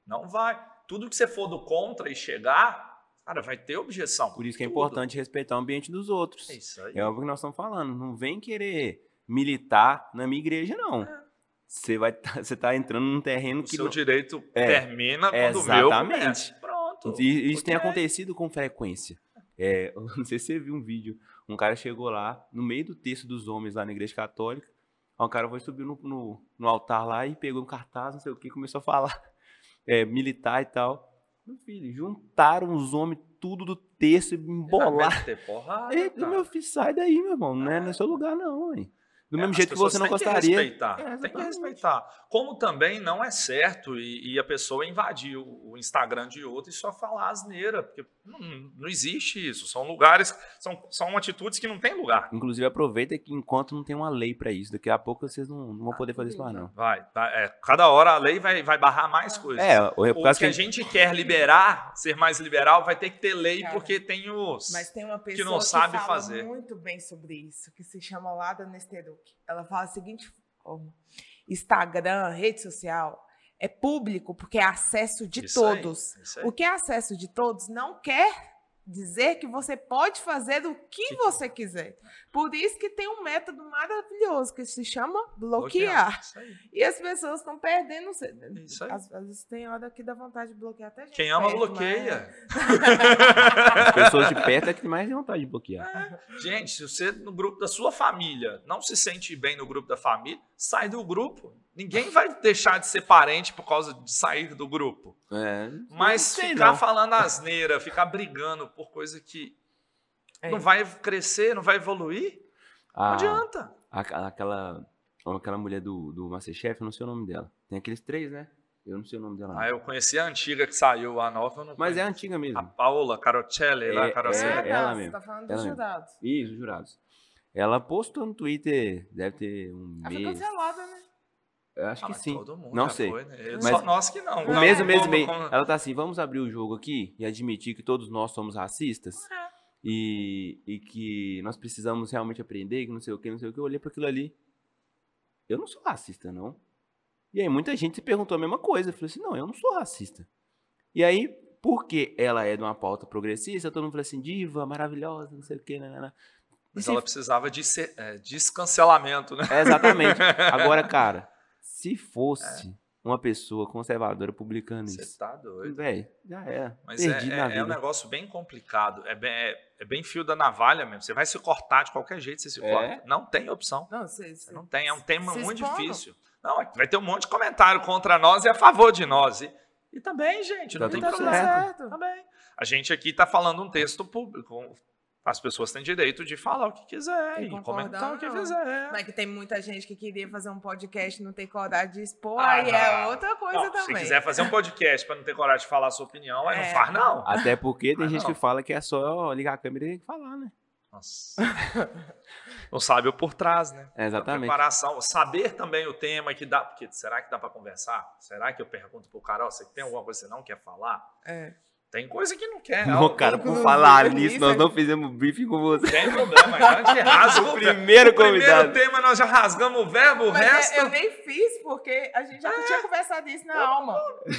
Não vai. Tudo que você for do contra e chegar, Cara, vai ter objeção. Por isso que é tudo. importante respeitar o ambiente dos outros. É isso aí. É óbvio que nós estamos falando. Não vem querer militar na minha igreja, não. É. Você vai tá, você tá entrando num terreno O que seu não... direito É, termina quando o meu exatamente. Pronto. E isso tem acontecido com frequência. É, não sei se você viu um vídeo. Um cara chegou lá, no meio do texto dos homens lá na igreja católica. Aí um cara foi subir no, no, no altar lá e pegou um cartaz, não sei o que, começou a falar é, militar e tal. Meu filho, juntaram os homens tudo do texto e embolaram. Porrada, Eita, cara. meu filho, sai daí, meu irmão. Não é no seu lugar, não, hein? Do É, mesmo as jeito que você não têm que gostaria. respeitar, É, tem que respeitar. Como também não é certo e, e a pessoa invadir o, o Instagram de outro e só falar asneira, porque não, não existe isso. São lugares, são, são atitudes que não tem lugar. Inclusive, aproveita que enquanto não tem uma lei pra isso, daqui a pouco vocês não, não vão poder fazer isso mais, não. Vai, vai- é, cada hora a lei vai, vai barrar mais coisas. É, o- é o que que a gente quer liberar, ser mais liberal, vai ter que ter lei, Cara, porque tem os. Mas tem uma pessoa que não sabe fala fazer. muito bem sobre isso, que se chama Lada Nesteruk. Ela fala a seguinte forma: Instagram, rede social, é público porque é acesso de Isso aí, todos. isso aí. O que é acesso de todos não quer dizer que você pode fazer o que você quiser. Por isso que tem um método maravilhoso que se chama bloquear. Aí. E as pessoas estão perdendo. Isso aí. Às vezes tem hora que dá vontade de bloquear até gente. Quem ama, perto, mas- bloqueia. as pessoas de perto é que mais tem vontade de bloquear. Gente, se você no grupo da sua família não se sente bem no grupo da família, sai do grupo. Ninguém vai deixar de ser parente por causa de sair do grupo. É, Mas ficar não. falando asneira, ficar brigando por coisa que É. não vai crescer, não vai evoluir, não A- adianta. a- aquela, aquela mulher do, do Masterchef, eu não sei o nome dela. Tem aqueles três, né? Eu não sei o nome dela. Ah, eu conheci a antiga que saiu, a nova eu não Mas é conheço. antiga mesmo. A Paola Carocelli, lá, É, Carocelli. Ah, é, ela você mesmo, tá falando ela dos mesmo. jurados. Isso, jurados. Ela postou no Twitter, deve ter um Ela foi mês. cancelada, né? Eu acho Ah, que sim. todo mundo Não já sei. foi, né? Mas- Só nós que não. Não, mês, um mês como- Ela tá assim, vamos abrir o jogo aqui e admitir que todos nós somos racistas É. e, e que nós precisamos realmente aprender, que não sei o que, não sei o que. Eu olhei para aquilo ali. Eu não sou racista, não. E aí muita gente se perguntou a mesma coisa. Eu falei assim, não, eu não sou racista. E aí, porque ela é de uma pauta progressista, todo mundo falou assim, diva, maravilhosa, não sei o que, né, né, né. E Mas se- ela precisava de ser- é, descancelamento, né? É, exatamente. Agora, cara, se fosse uma pessoa conservadora publicando Você isso, tá doido. velho, já era. Mas Perdi é, na é- vida. é um negócio bem complicado. É bem, é, é bem fio da navalha mesmo. Você vai se cortar de qualquer jeito, você se É? corta. Não tem opção. Não, sei. Você não tem. É um tema muito difícil. Não, é- vai ter um monte de comentário contra nós e a favor de nós. E, e também, gente, não Tá tem tudo problema. certo. Também. A gente aqui está falando um texto público. As pessoas têm direito de falar o que quiser e que comentar o que quiser. Mas que tem muita gente que queria fazer um podcast e não tem coragem de expor, Ah, aí é não. outra coisa Não, também. Se quiser fazer um podcast para não ter coragem de falar a sua opinião, aí É. não faz, não. Até porque tem Ah, gente não. que fala que é só ligar a câmera e falar, né? Nossa. não sabe o por trás, né? É, A exatamente. preparação, saber também o tema que dá. Porque será que dá para conversar? Será que eu pergunto pro cara, ó, você tem alguma coisa que você não quer falar? É. Tem coisa que não quer. Não, cara, tem por falar tem nisso, nós não fizemos briefing com você. Tem problema, a gente rasga o primeiro o convidado. primeiro tema nós já rasgamos o verbo, o Mas é- resto eu nem fiz, porque a gente já tinha conversado isso na alma.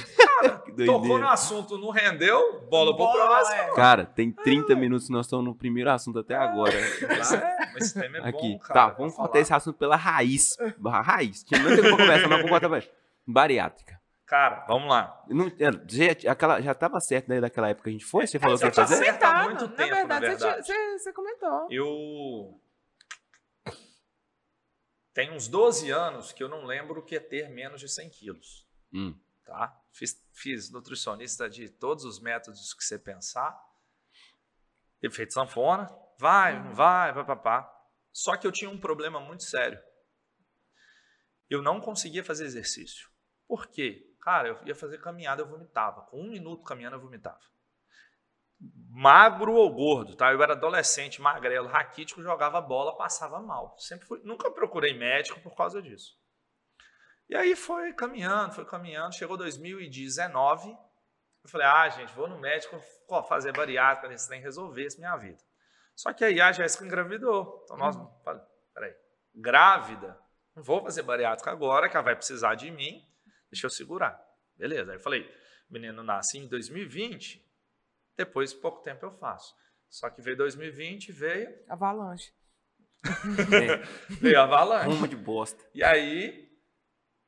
Que tocou no assunto, não rendeu, bola pro próximo. é. Cara, tem 30 minutos, nós estamos no primeiro assunto até agora. Mas é, mas esse tema é Aqui, bom, cara. tá, vamos falar. cortar esse assunto pela raiz. A raiz. Tinha muita coisa pra conversar, mas vamos cortar pra bariátrica. Cara, vamos lá. Não, é, já, aquela, já tava certo daí daquela época que a gente foi? Você falou que ia fazer? certo há Comentado. muito na tempo, na verdade, você tinha- verdade. Você, você comentou. Eu tenho uns 12 anos que eu não lembro o que é ter menos de 100 quilos. Hum. Tá? Fiz, fiz nutricionista de todos os métodos que você pensar. Efeito sanfona. Vai, não vai, vai, papá. Só que eu tinha um problema muito sério. Eu não conseguia fazer exercício. Por quê? Cara, eu ia fazer caminhada, eu vomitava. Com um minuto caminhando, eu vomitava. Magro ou gordo, tá? Eu era adolescente, magrelo, raquítico, jogava bola, passava mal. Sempre fui, nunca procurei médico por causa disso. E aí foi caminhando, foi caminhando. Chegou 2019, eu falei, ah, gente, vou no médico fazer bariátrica, nesse trem, resolver isso minha vida. Só que aí a Jéssica engravidou. Então nós, hum. peraí, grávida, não vou fazer bariátrica agora, que ela vai precisar de mim, deixa eu segurar. Beleza, aí eu falei, menino nasce em 2020, depois, pouco tempo, eu faço. Só que veio 2020, veio... Avalanche. veio avalanche. Uma de bosta. E aí,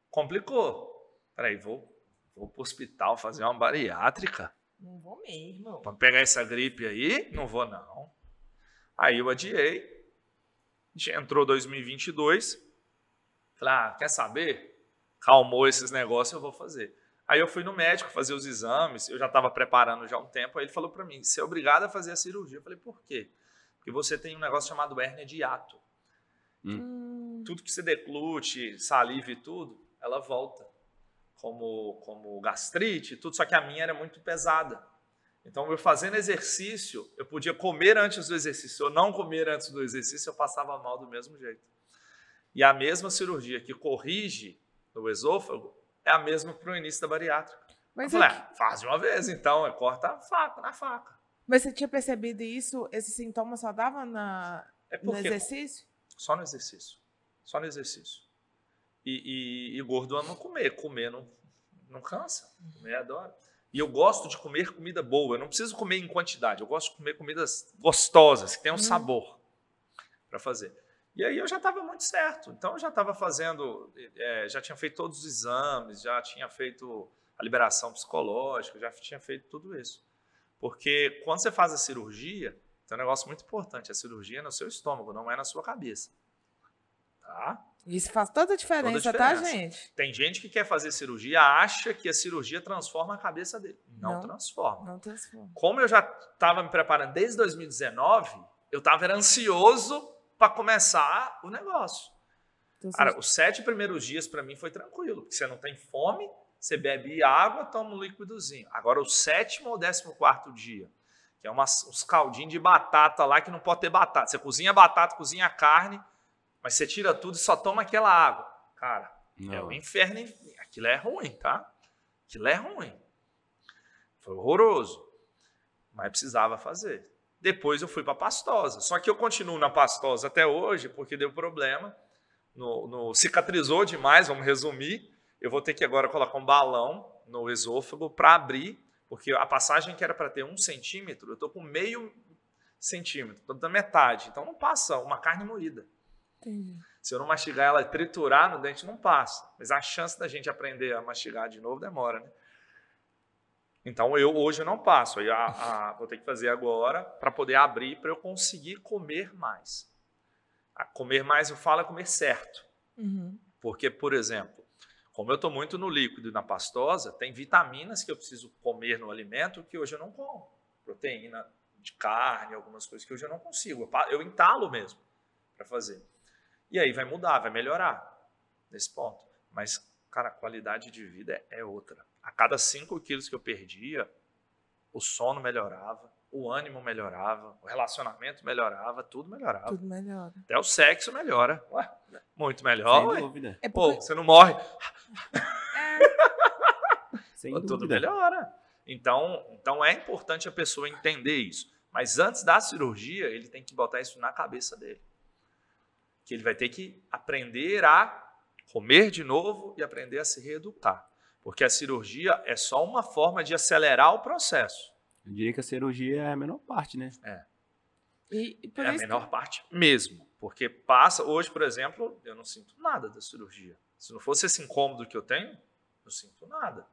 complicou. Peraí, vou, vou pro hospital fazer uma bariátrica? Não vou mesmo. Pra pegar essa gripe aí? Não vou, não. Aí eu adiei. Entrou 2022. Falei, ah, quer saber? Calmou esses negócios, eu vou fazer. Aí eu fui no médico fazer os exames, eu já estava preparando já há um tempo, aí ele falou para mim, você é obrigado a fazer a cirurgia. Eu falei, por quê? Porque você tem um negócio chamado hérnia de hiato. Hum. Tudo que você declute, saliva e tudo, ela volta. Como, como gastrite, tudo, só que a minha era muito pesada. Então, eu fazendo exercício, eu podia comer antes do exercício. Se eu não comer antes do exercício, eu passava mal do mesmo jeito. E a mesma cirurgia que corrige no esôfago é a mesma para o início da bariátrica. Mas eu falei, é que... faz de uma vez, então, é, corta a faca, na faca. Mas você tinha percebido isso, esse sintoma só dava na, é no exercício? Só no exercício. Só no exercício. E, e, e gordo ama comer. Comer não, não cansa. Comer adora. E eu gosto de comer comida boa. Eu não preciso comer em quantidade. Eu gosto de comer comidas gostosas, que tenham hum. sabor para fazer. E aí eu já estava muito certo. Então eu já estava fazendo, é, já tinha feito todos os exames, já tinha feito a liberação psicológica, já tinha feito tudo isso. Porque quando você faz a cirurgia, tem um negócio muito importante: a cirurgia é no seu estômago, não é na sua cabeça. Tá? Isso faz toda a diferença, toda a diferença. tá, gente? Tem gente que quer fazer cirurgia, acha que a cirurgia transforma a cabeça dele. Não, não transforma. Não transforma. Como eu já estava me preparando desde 2019, eu estava ansioso para começar o negócio. Então, Cara, os sete primeiros dias para mim foi tranquilo, porque você não tem fome, você bebe água, toma um líquidozinho. Agora, o sétimo ou décimo quarto dia, que é umas, uns caldinhos de batata lá que não pode ter batata. Você cozinha batata, cozinha carne, mas você tira tudo e só toma aquela água. Cara, não. é o inferno. Aquilo é ruim, tá? Aquilo é ruim. Foi horroroso. Mas precisava fazer. Depois eu fui para pastosa. Só que eu continuo na pastosa até hoje porque deu problema. No, no, cicatrizou demais, vamos resumir. Eu vou ter que agora colocar um balão no esôfago para abrir, porque a passagem que era para ter um centímetro, eu estou com meio centímetro, estou da metade. Então não passa uma carne moída. Entendi. Se eu não mastigar ela e triturar no dente, não passa. Mas a chance da gente aprender a mastigar de novo demora, né? Então eu hoje não passo, aí a, a, vou ter que fazer agora para poder abrir para eu conseguir comer mais. A comer mais eu falo é comer certo, uhum. porque por exemplo, como eu estou muito no líquido e na pastosa, tem vitaminas que eu preciso comer no alimento que hoje eu não como, proteína de carne, algumas coisas que hoje eu não consigo, eu entalo mesmo para fazer. E aí vai mudar, vai melhorar nesse ponto. Mas, cara, a qualidade de vida é, é outra. A cada 5 quilos que eu perdia, o sono melhorava, o ânimo melhorava, o relacionamento melhorava, tudo melhorava. Tudo melhora. Até o sexo melhora. Ué, muito melhor. Sem dúvida. É porque... Pô, você não morre. É. Sem tudo dúvida. melhora. Então, então é importante a pessoa entender isso. Mas antes da cirurgia, ele tem que botar isso na cabeça dele. Que ele vai ter que aprender a comer de novo e aprender a se reeducar. Porque a cirurgia é só uma forma de acelerar o processo. Eu diria que a cirurgia é a menor parte, né? É. E, e é a menor que... parte mesmo. Porque passa, hoje, por exemplo, eu não sinto nada da cirurgia. Se não fosse esse incômodo que eu tenho, não sinto nada.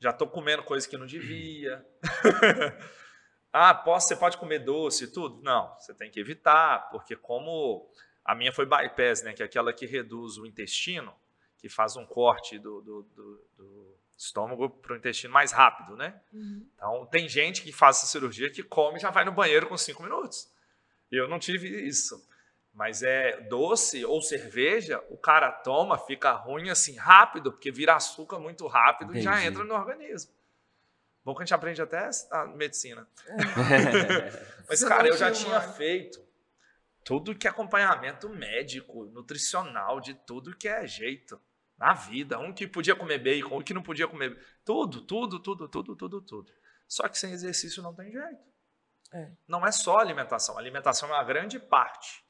Já estou comendo coisa que não devia. ah, posso, você pode comer doce e tudo? Não, você tem que evitar, porque como a minha foi bypass, né, que é aquela que reduz o intestino, que faz um corte do, do, do, do estômago para o intestino mais rápido, né? Uhum. Então, tem gente que faz essa cirurgia que come e já vai no banheiro com cinco minutos. Eu não tive isso. Mas é doce ou cerveja, o cara toma, fica ruim assim rápido, porque vira açúcar muito rápido e já Entendi. entra no organismo. Bom que a gente aprende até a medicina. Mas, Você cara, eu já tinha feito tudo que é acompanhamento médico, nutricional, de tudo que é jeito na vida. Um que podia comer bacon, um que não podia comer. Tudo, tudo, tudo, tudo, tudo, tudo. Só que sem exercício não tem jeito. É. Não é só alimentação. alimentação é uma grande parte.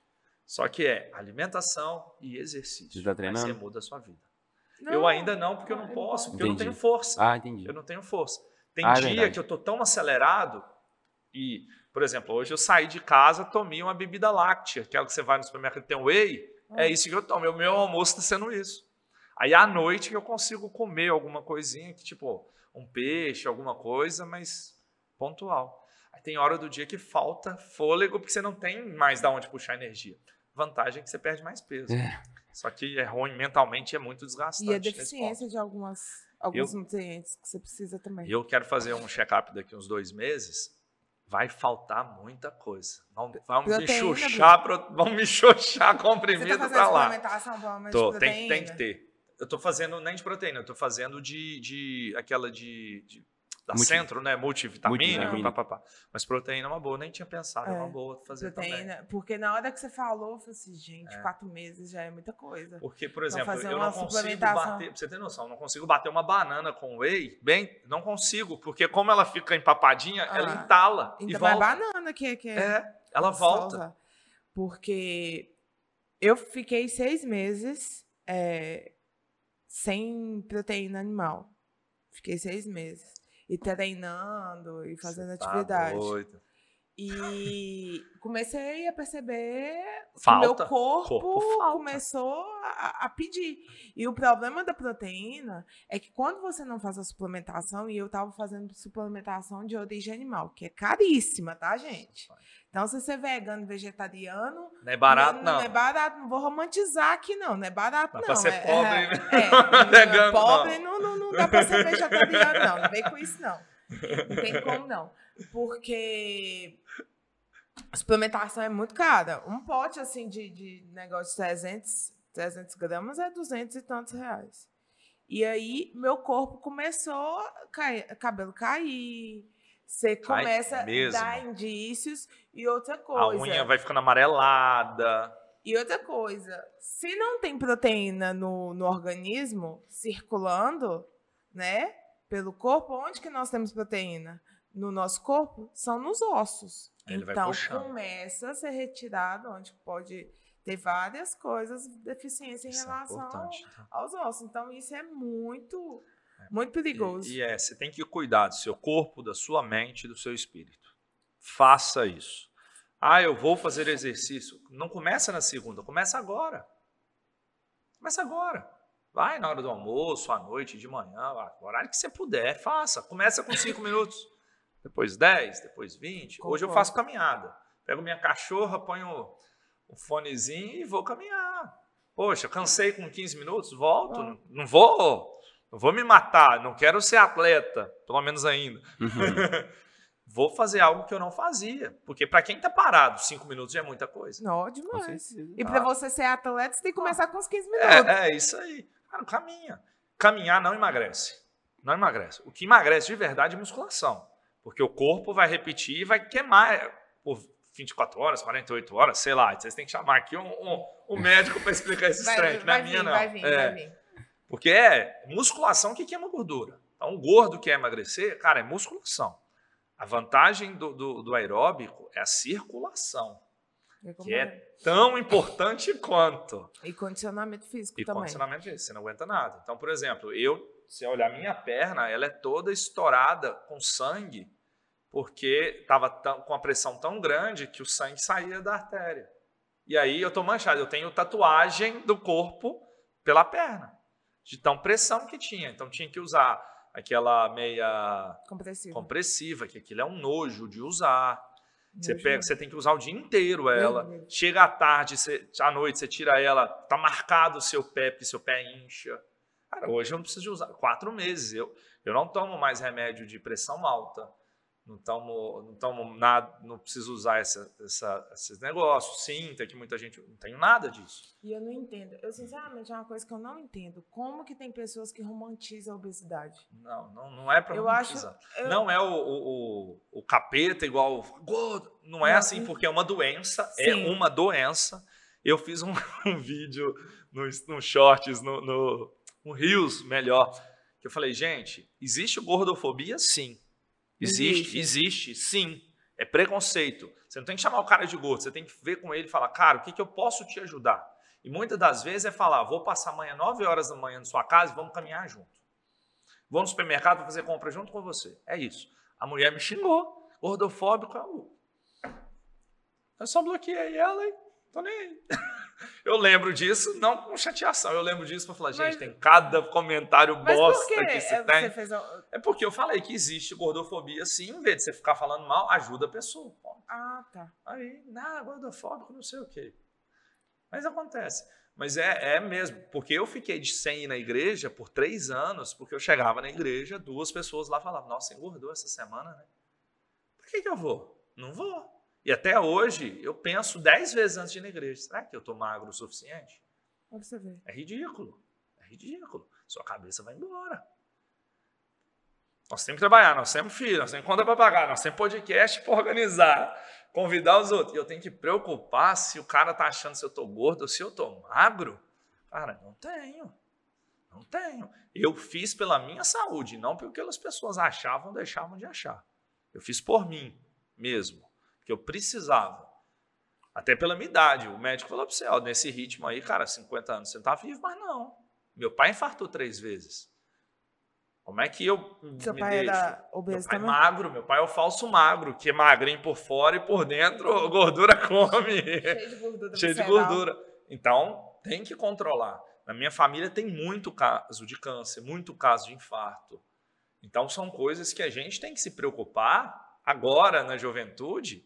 Só que é alimentação e exercício. Você tá Aí treinando? você muda a sua vida. Não, eu ainda não, porque eu não é posso, porque eu não Entendi. tenho força. Ah, entendi. Eu não tenho força. Tem Ah, é dia verdade. que eu tô tão acelerado e, por exemplo, hoje eu saí de casa, tomei uma bebida láctea, que é o que você vai no supermercado e tem whey, Ah. é isso que eu tomo. O meu almoço está sendo isso. Aí à noite que eu consigo comer alguma coisinha, que tipo um peixe, alguma coisa, mas pontual. Aí tem hora do dia que falta fôlego, porque você não tem mais da onde puxar energia. Vantagem é que você perde mais peso. Só que é ruim mentalmente, é muito desgastante. E a deficiência de algumas, alguns nutrientes que você precisa também. E eu quero fazer um check-up daqui uns dois meses. Vai faltar muita coisa. Vamos, vamos me pro- vamos me Você comprimido tá pra lá. Tô, tem, tem que ter. Eu tô fazendo nem de proteína, eu tô fazendo de, de aquela de, de- da Multi- centro, né? Multivitamínico, Multivitamínico. pá, pá, pá. Mas proteína é uma boa, nem tinha pensado, é, É, uma boa fazer também. Proteína, porque na hora que você falou, eu falei assim, gente, É. quatro meses já é muita coisa. Porque, por exemplo, fazer eu não consigo bater, pra você ter noção, eu não consigo bater uma banana com whey, bem, não consigo, porque como ela fica empapadinha, ela Ah, entala e Ainda mais volta. banana que, é- que é. É, ela volta. Salva. Porque eu fiquei seis meses é, sem proteína animal. Fiquei seis meses. E treinando e fazendo Você tá atividade. doido. E comecei a perceber que o Falta. meu corpo, Corpo começou a, a pedir. E o problema da proteína é que quando você não faz a suplementação, e eu estava fazendo suplementação de origem animal, que é caríssima, tá, gente? Então, se você é vegano, vegetariano, Não é barato, não, não. não é barato, não vou romantizar aqui, não. Não é barato, Mas não. pra ser é, pobre, é, é, Não é não, vegano, pobre não. Não, não dá pra ser vegetariano, não. Não vem com isso, não. Não tem como, não. Porque a suplementação é muito cara. Um pote, assim, de, de negócio de 300, 300 gramas é 200 e tantos reais. E aí, meu corpo começou a cair, cabelo cair. Você começa a mesmo. dar indícios. E outra coisa. A unha vai ficando amarelada. E outra coisa, se não tem proteína no, no organismo circulando, né, pelo corpo, onde que nós temos proteína? No nosso corpo? São nos ossos. Ele então, começa a ser retirado, onde pode ter várias coisas, deficiência em Isso é relação tá? aos ossos. Então, isso é muito, muito perigoso. E, e é, você tem que cuidar do seu corpo, da sua mente e do seu espírito. Faça isso. Ah, eu vou fazer exercício. Não começa na segunda, começa agora. Começa agora. Vai na hora do almoço, à noite, de manhã, ah, no horário que você puder, faça. Começa com cinco minutos, depois 10, depois 20. Hoje eu faço caminhada. Pego minha cachorra, ponho um fonezinho e vou caminhar. Poxa, cansei com 15 minutos, volto. Não, não vou, não vou me matar, não quero ser atleta, pelo menos ainda. vou fazer algo que eu não fazia, porque para quem tá parado, 5 minutos já é muita coisa. Não, demais. E para você ser atleta, você tem que começar com uns 15 minutos. É, é isso aí. Cara, caminha. Caminhar não emagrece. Não emagrece. O que emagrece de verdade é musculação. Porque o corpo vai repetir e vai queimar por 24 horas, 48 horas, sei lá. Vocês têm que chamar aqui um, um- um médico para explicar esse Vai, trem. que Não é vai minha, vir, não. vai vir, É. vai vir. Porque é musculação que queima gordura. Então, o gordo que quer emagrecer, cara, é musculação. A vantagem do, do, do aeróbico é a circulação, que é tão importante quanto. E condicionamento físico E também. condicionamento físico, você não aguenta nada. Então, por exemplo, eu, se eu olhar minha perna, ela é toda estourada com sangue, porque estava com a pressão tão grande que o sangue saía da artéria. E aí eu tô manchado, eu tenho tatuagem do corpo pela perna, de tão pressão que tinha. Então tinha que usar aquela meia Compressivo. compressiva, que aquilo é um nojo de usar. Você pega, você tem que usar o dia inteiro ela. Chega à tarde, você, à noite, você tira ela, tá marcado o seu pé, porque seu pé incha. Cara, hoje eu não preciso de usar. Quatro meses. Eu, eu não tomo mais remédio de pressão alta. Não estamos não tamo nada, não preciso usar essa, essa, esses negócios, sim, tem que muita gente, não tenho nada disso. E eu não entendo. Eu, sinceramente, é uma coisa que eu não entendo. Como que tem pessoas que romantizam a obesidade? Não, não, não é para romantizar. acho. eu- Não é o, o, o, o capeta igual gordo. Não é Não, assim, porque é uma doença. É Sim. uma doença. Eu fiz um, um vídeo no, no Shorts, no, no, no Reels, melhor, que eu falei, gente, existe gordofobia? Sim. Existe, Existe. existe, sim. É preconceito. Você não tem que chamar o cara de gordo, você tem que ver com ele e falar, cara, o que, que eu posso te ajudar? E muitas das vezes é falar, vou passar amanhã 9 horas da manhã na sua casa e vamos caminhar junto. Vou no supermercado fazer compra junto com você. É isso. A mulher me xingou, gordofóbico. Eu, eu só bloqueei ela e tô nem aí. Eu lembro disso, não com chateação, eu lembro disso para falar, gente, Mas- tem cada comentário Mas por bosta que se é, tem. a- É porque eu falei que existe gordofobia sim, em vez de você ficar falando mal, ajuda a pessoa. Ah, tá. Aí, não, gordofóbico, não sei o quê. Mas acontece. Mas é, é mesmo, porque eu fiquei de sem ir na igreja por três anos, porque eu chegava na igreja, duas pessoas lá falavam, nossa, engordou essa semana, né? Por que, que eu vou? Não vou. E até hoje, eu penso dez vezes antes de ir na igreja, será que eu estou magro o suficiente? Você ver. É ridículo. É ridículo. Sua cabeça vai embora. Nós temos que trabalhar, nós temos filho, nós temos conta para pagar, nós temos podcast para organizar, convidar os outros. E eu tenho que preocupar se o cara tá achando se eu tô gordo ou se eu tô magro. Cara, não tenho. Não tenho. Eu fiz pela minha saúde, não pelo que as pessoas achavam ou deixavam de achar. Eu fiz por mim mesmo, porque eu precisava. Até pela minha idade. O médico falou para você, ó, nesse ritmo aí, cara, 50 anos, você não tá vivo, mas não. Meu pai infartou três vezes. Como é que eu Seu me pai deixo? era Meu obeso pai é também? magro, meu pai é o falso magro, que é magrinho por fora e por dentro gordura come. Cheio de gordura. Cheio de gordura. Então, tem que controlar. Na minha família tem muito caso de câncer, muito caso de infarto. Então, são coisas que a gente tem que se preocupar agora na juventude,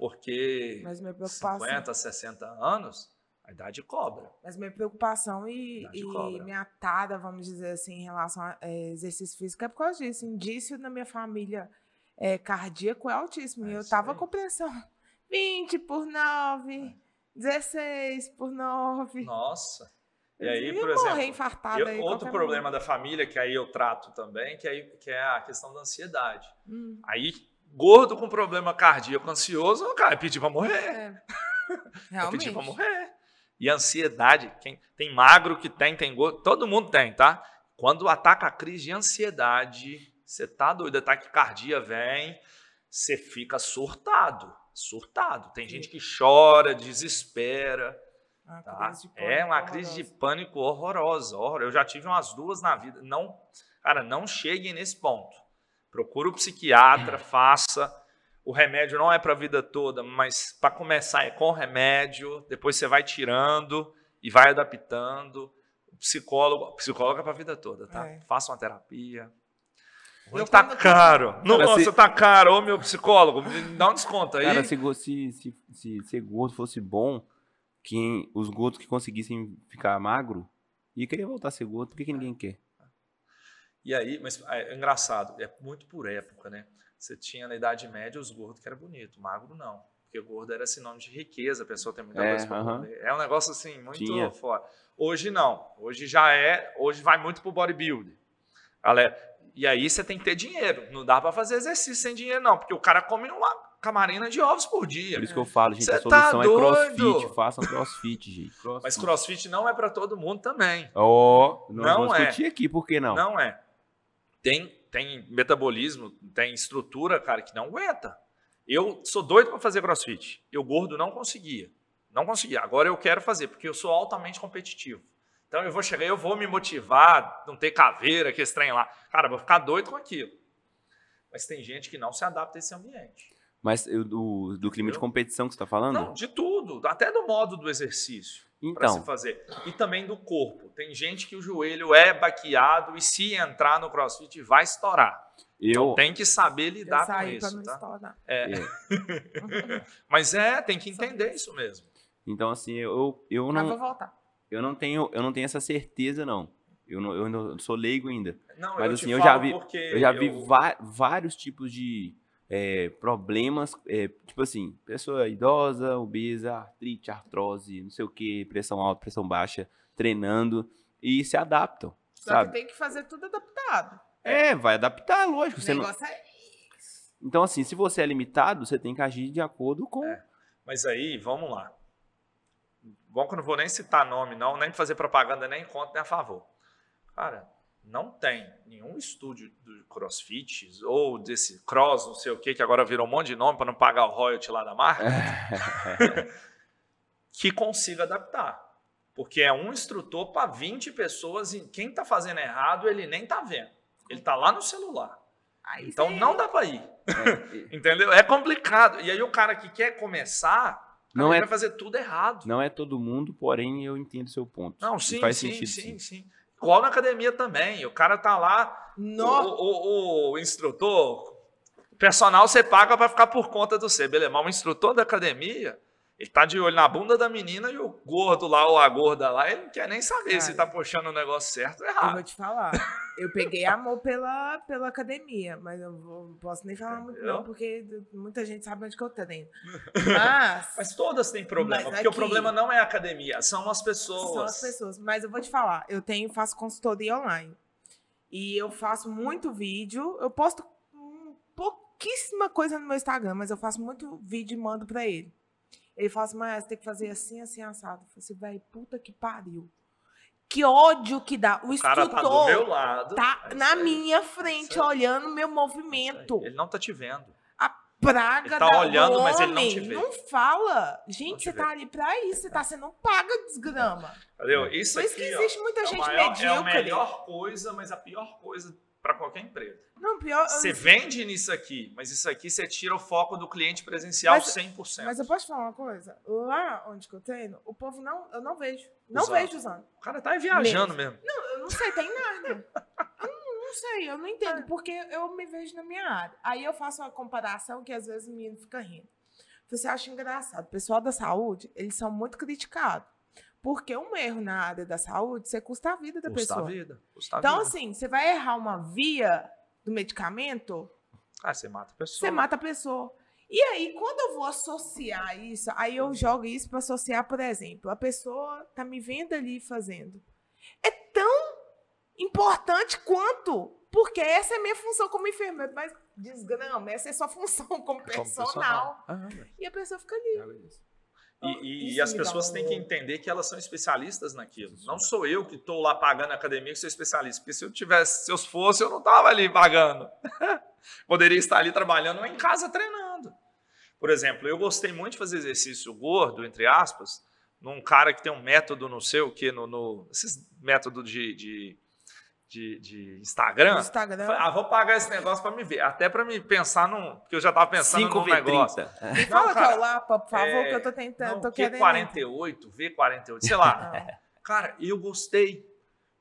porque Mas minha preocupação. 50, 60 anos, a idade cobra. Mas minha preocupação e, e minha tada, vamos dizer assim, em relação a é, exercício físico é por causa disso. Indício na minha família é, cardíaco é altíssimo. É e eu tava aí. com pressão 20 por 9, 16 por 9. Nossa. E Eu aí, por morrer exemplo, infartada eu- aí outro problema da família que aí eu trato também, que, aí, que é a questão da ansiedade. momento. Hum, Aí, gordo com problema cardíaco ansioso, cara pedir pra morrer. é. É Realmente. pedir pra morrer. E ansiedade, quem tem magro que tem, tem gordo, todo mundo tem, tá? Quando ataca a crise de ansiedade, você tá doido, ataque cardíaco vem, você fica surtado, surtado. Tem gente que chora, desespera. Uma Tá? crise de É uma pânico crise de horrorosa. pânico horrorosa, horror. Eu já tive umas duas na vida. Não, cara, não cheguem nesse ponto. Procura o psiquiatra, faça. O remédio não é para a vida toda, mas para começar é com remédio. Depois você vai tirando e vai adaptando. O psicólogo, psicólogo é para a vida toda, tá? É. Faça uma terapia. Eu tá caro. Cara, Nossa, se- tá caro. Ô, meu psicólogo, me dá um desconto aí. Cara, se, se, se, se ser gordo fosse bom, quem, os gordos que conseguissem ficar magro, ia querer voltar a ser gordo, por que, que ninguém quer? E aí, mas é engraçado, é muito por época, né? Você tinha na Idade Média os gordos que era bonito, magro não. Porque gordo era sinônimo de riqueza, a pessoa tem muita É, coisa pra aham. comer. É um negócio assim, muito Tinha. fora. Hoje não. Hoje já é, hoje vai muito pro bodybuilding. Galera, e aí você tem que ter dinheiro. Não dá pra fazer exercício sem dinheiro, não, porque o cara come uma camarina de ovos por dia. Por isso que eu falo, gente, Cê a tá solução é doido? crossfit. Façam crossfit, gente. Crossfit. Mas crossfit não é pra todo mundo também. Ó, nós Não vamos é. discutir aqui, por que não? Não é. Tem, tem metabolismo, tem estrutura, cara, que não aguenta. Eu sou doido para fazer crossfit. Eu gordo não conseguia. Não conseguia. Agora eu quero fazer, porque eu sou altamente competitivo. Então eu vou chegar, eu vou me motivar, não ter caveira, que esse trem lá. Cara, eu vou ficar doido com aquilo. Mas tem gente que não se adapta a esse ambiente. Mas do, do clima de competição que você tá falando? Não, de tudo, até do modo do exercício para se então, fazer. E também do corpo. Tem gente que o joelho é baqueado e se entrar no crossfit vai estourar. Então eu, tem que saber Eu lidar com isso, não tá? estourar. É. É. Mas é, tem que entender isso mesmo. então assim, eu, eu, Mas vou não, voltar. eu, não tenho, eu não tenho essa certeza, não. Eu, não, eu ainda sou leigo ainda. Não, Mas eu assim, te eu falo já vi- Eu já vi vários tipos de, é, problemas, é, tipo assim, pessoa idosa, obesa, artrite, artrose, não sei o que, pressão alta, pressão baixa, treinando e se adaptam, Só sabe? que tem que fazer tudo adaptado. É, vai adaptar, lógico. O Você não... negócio é isso. Então, assim, se você é limitado, você tem que agir de acordo com. É. Mas aí, vamos lá. Bom que eu não vou nem citar nome, não, nem fazer propaganda nem contra nem a favor. Cara, não tem nenhum estúdio do CrossFit ou desse Cross, não sei o que, que agora virou um monte de nome para não pagar o royalty lá da marca, que consiga adaptar. Porque é um instrutor para 20 pessoas e quem está fazendo errado, ele nem está vendo. Ele está lá no celular. Aí Então você- não dá para ir. É, Entendeu? É complicado. E aí o cara que quer começar, Não ele é- vai fazer tudo errado. não é todo mundo, porém eu entendo seu ponto. Não, E sim, faz sim, sentido, sim, sim. Igual na academia também. O cara tá lá, o, Nó- o- o instrutor, o personal você paga para ficar por conta do você, beleza? Mas o instrutor da academia, ele tá de olho na bunda da menina e o gordo lá ou a gorda lá, ele não quer nem saber se tá Cara. puxando o negócio certo ou Eu vou errado. te falar. Eu peguei amor pela, pela academia, mas eu não posso nem falar muito, não, porque muita gente sabe onde que eu treino. Mas, Mas todas têm problema, porque o aqui- problema não é a academia, são as pessoas. são as pessoas. Mas eu vou te falar, eu tenho, faço consultoria online. E eu faço muito vídeo. Eu posto hum, pouquíssima coisa no meu Instagram, mas eu faço muito vídeo e mando pra ele. Ele fala assim, mas tem que fazer assim, assim, assado. Eu falei assim, velho, puta que pariu. Que ódio que dá. O, O cara tá do instrutor meu lado. tá é na aí, minha frente, isso aí. olhando o meu é movimento. Ele não tá te vendo. Praga Ele tá da, olhando, do mas ele não homem. te vê. Não fala. Não Gente, te você vê. tá ali pra isso. Você tá sendo paga, desgrama. Entendeu? Isso Por isso que aqui, ó, existe muita é o gente maior- É a medíocre. melhor coisa, mas a pior coisa para qualquer empresa. Não, pior. Você vende nisso aqui, mas isso aqui você tira o foco do cliente presencial Mas- 100%. mas eu posso falar uma coisa? Lá onde que eu treino, o povo não. Eu não vejo. Não Usando. vejo usando. O cara tá viajando mesmo. Eu não sei, tem nada. Eu não, não sei, eu não entendo, porque eu me vejo na minha área. Aí eu faço uma comparação que às vezes o menino fica rindo. Você acha engraçado. O pessoal da saúde, eles são muito criticados. Porque um erro na área da saúde, você custa a vida da Custa a pessoa. vida. Custa a Então, vida. assim, você vai errar uma via do medicamento, Ah, você mata a pessoa. você mata a pessoa. E aí, quando eu vou associar isso, aí eu jogo isso para associar, por exemplo, a pessoa tá me vendo ali fazendo. É tão importante quanto, porque essa é minha função como enfermeira, mas desgrama, essa é sua função como Como personal. Ah, E a pessoa fica ali. E, e- Isso e as pessoas têm que entender que elas são especialistas naquilo. Não sou eu que estou lá pagando a academia que sou especialista. Porque se eu tivesse, se eu fosse, eu não estava ali pagando. Poderia estar ali trabalhando ou em casa treinando. Por exemplo, eu gostei muito de fazer exercício gordo, entre aspas, num cara que tem um método não sei o que, no, no, esses métodos de, de, de, de Instagram. Instagram. falei, ah, vou pagar esse negócio para me ver. Até para me pensar num. Porque eu já estava pensando num negócio. 5v30. Me fala Não, que é cara, o Lapa, por favor, é, que eu tô tentando, Não, tô querendo. Q48, V48, sei lá. Não. Cara, eu gostei.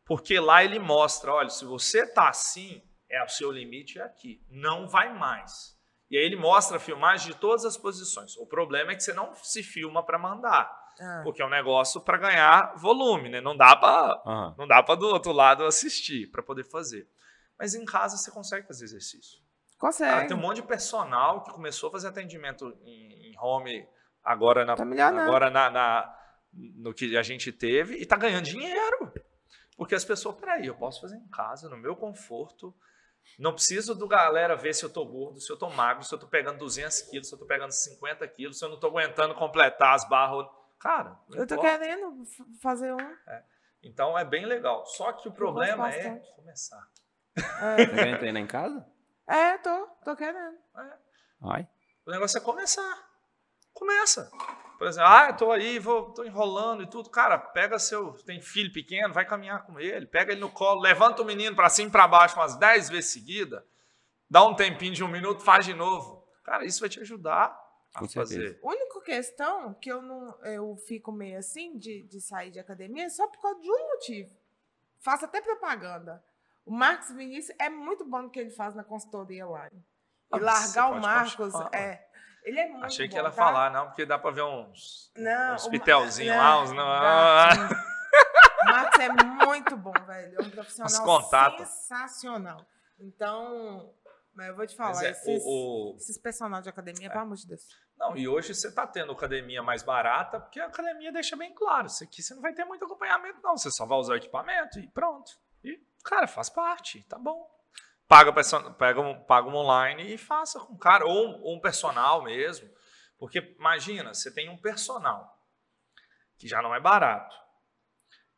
Porque lá ele mostra, olha, se você tá assim, é o seu limite é aqui. Não vai mais. E aí ele mostra a filmagem de todas as posições. O problema é que você não se filma para mandar, Ah, porque é um negócio para ganhar volume, né? Não dá para não dá para do outro lado assistir para poder fazer. Mas em casa você consegue fazer exercício. Cara, consegue. tem um monte de personal que começou a fazer atendimento em, em home agora na, Tá milionário. agora na, na- no que a gente teve e tá ganhando dinheiro. Porque as pessoas, peraí, eu posso fazer em casa, no meu conforto. Não preciso do galera ver se eu tô gordo, se eu tô magro, se eu tô pegando 200 quilos, se eu tô pegando 50 quilos, se eu não tô aguentando completar as barras. Cara, Eu tô importa. querendo fazer um. Então é bem legal. Só que o problema é começar. É, Você quer treinar em casa? é tô, tô querendo. Vai. O negócio é começar. Começa. Por exemplo, ah, eu tô aí, vou, tô enrolando e tudo. Cara, pega seu. Tem filho pequeno, vai caminhar com ele, pega ele no colo, levanta o menino para cima e para baixo umas 10 vezes seguida, dá um tempinho de um minuto, faz de novo. Cara, isso vai te ajudar a Com fazer. certeza. Questão que eu não eu fico meio assim de, de sair de academia é só por causa de um motivo. Faço até propaganda. O Marcos Vinícius é muito bom no que ele faz na consultoria online. Ah, E você largar o Marcos continuar. é. Ele é muito Achei que bom, ela tá? falar, não, porque dá para ver uns, Não, uns pitelzinhos lá, uns. Não. O Marcos é muito bom, velho. É um profissional sensacional. Então, Mas eu vou te falar, é, esses, o- o- esses personagens de academia, pelo amor de Deus. Não, e hoje você tá tendo academia mais barata, porque a academia deixa bem claro. Isso aqui você não vai ter muito acompanhamento, não. Você só vai usar o equipamento e pronto. E, cara, faz parte, tá bom. Paga, pega um, paga um online e faça com o cara, ou um, ou um personal mesmo. Porque imagina, você tem um personal, que já não é barato,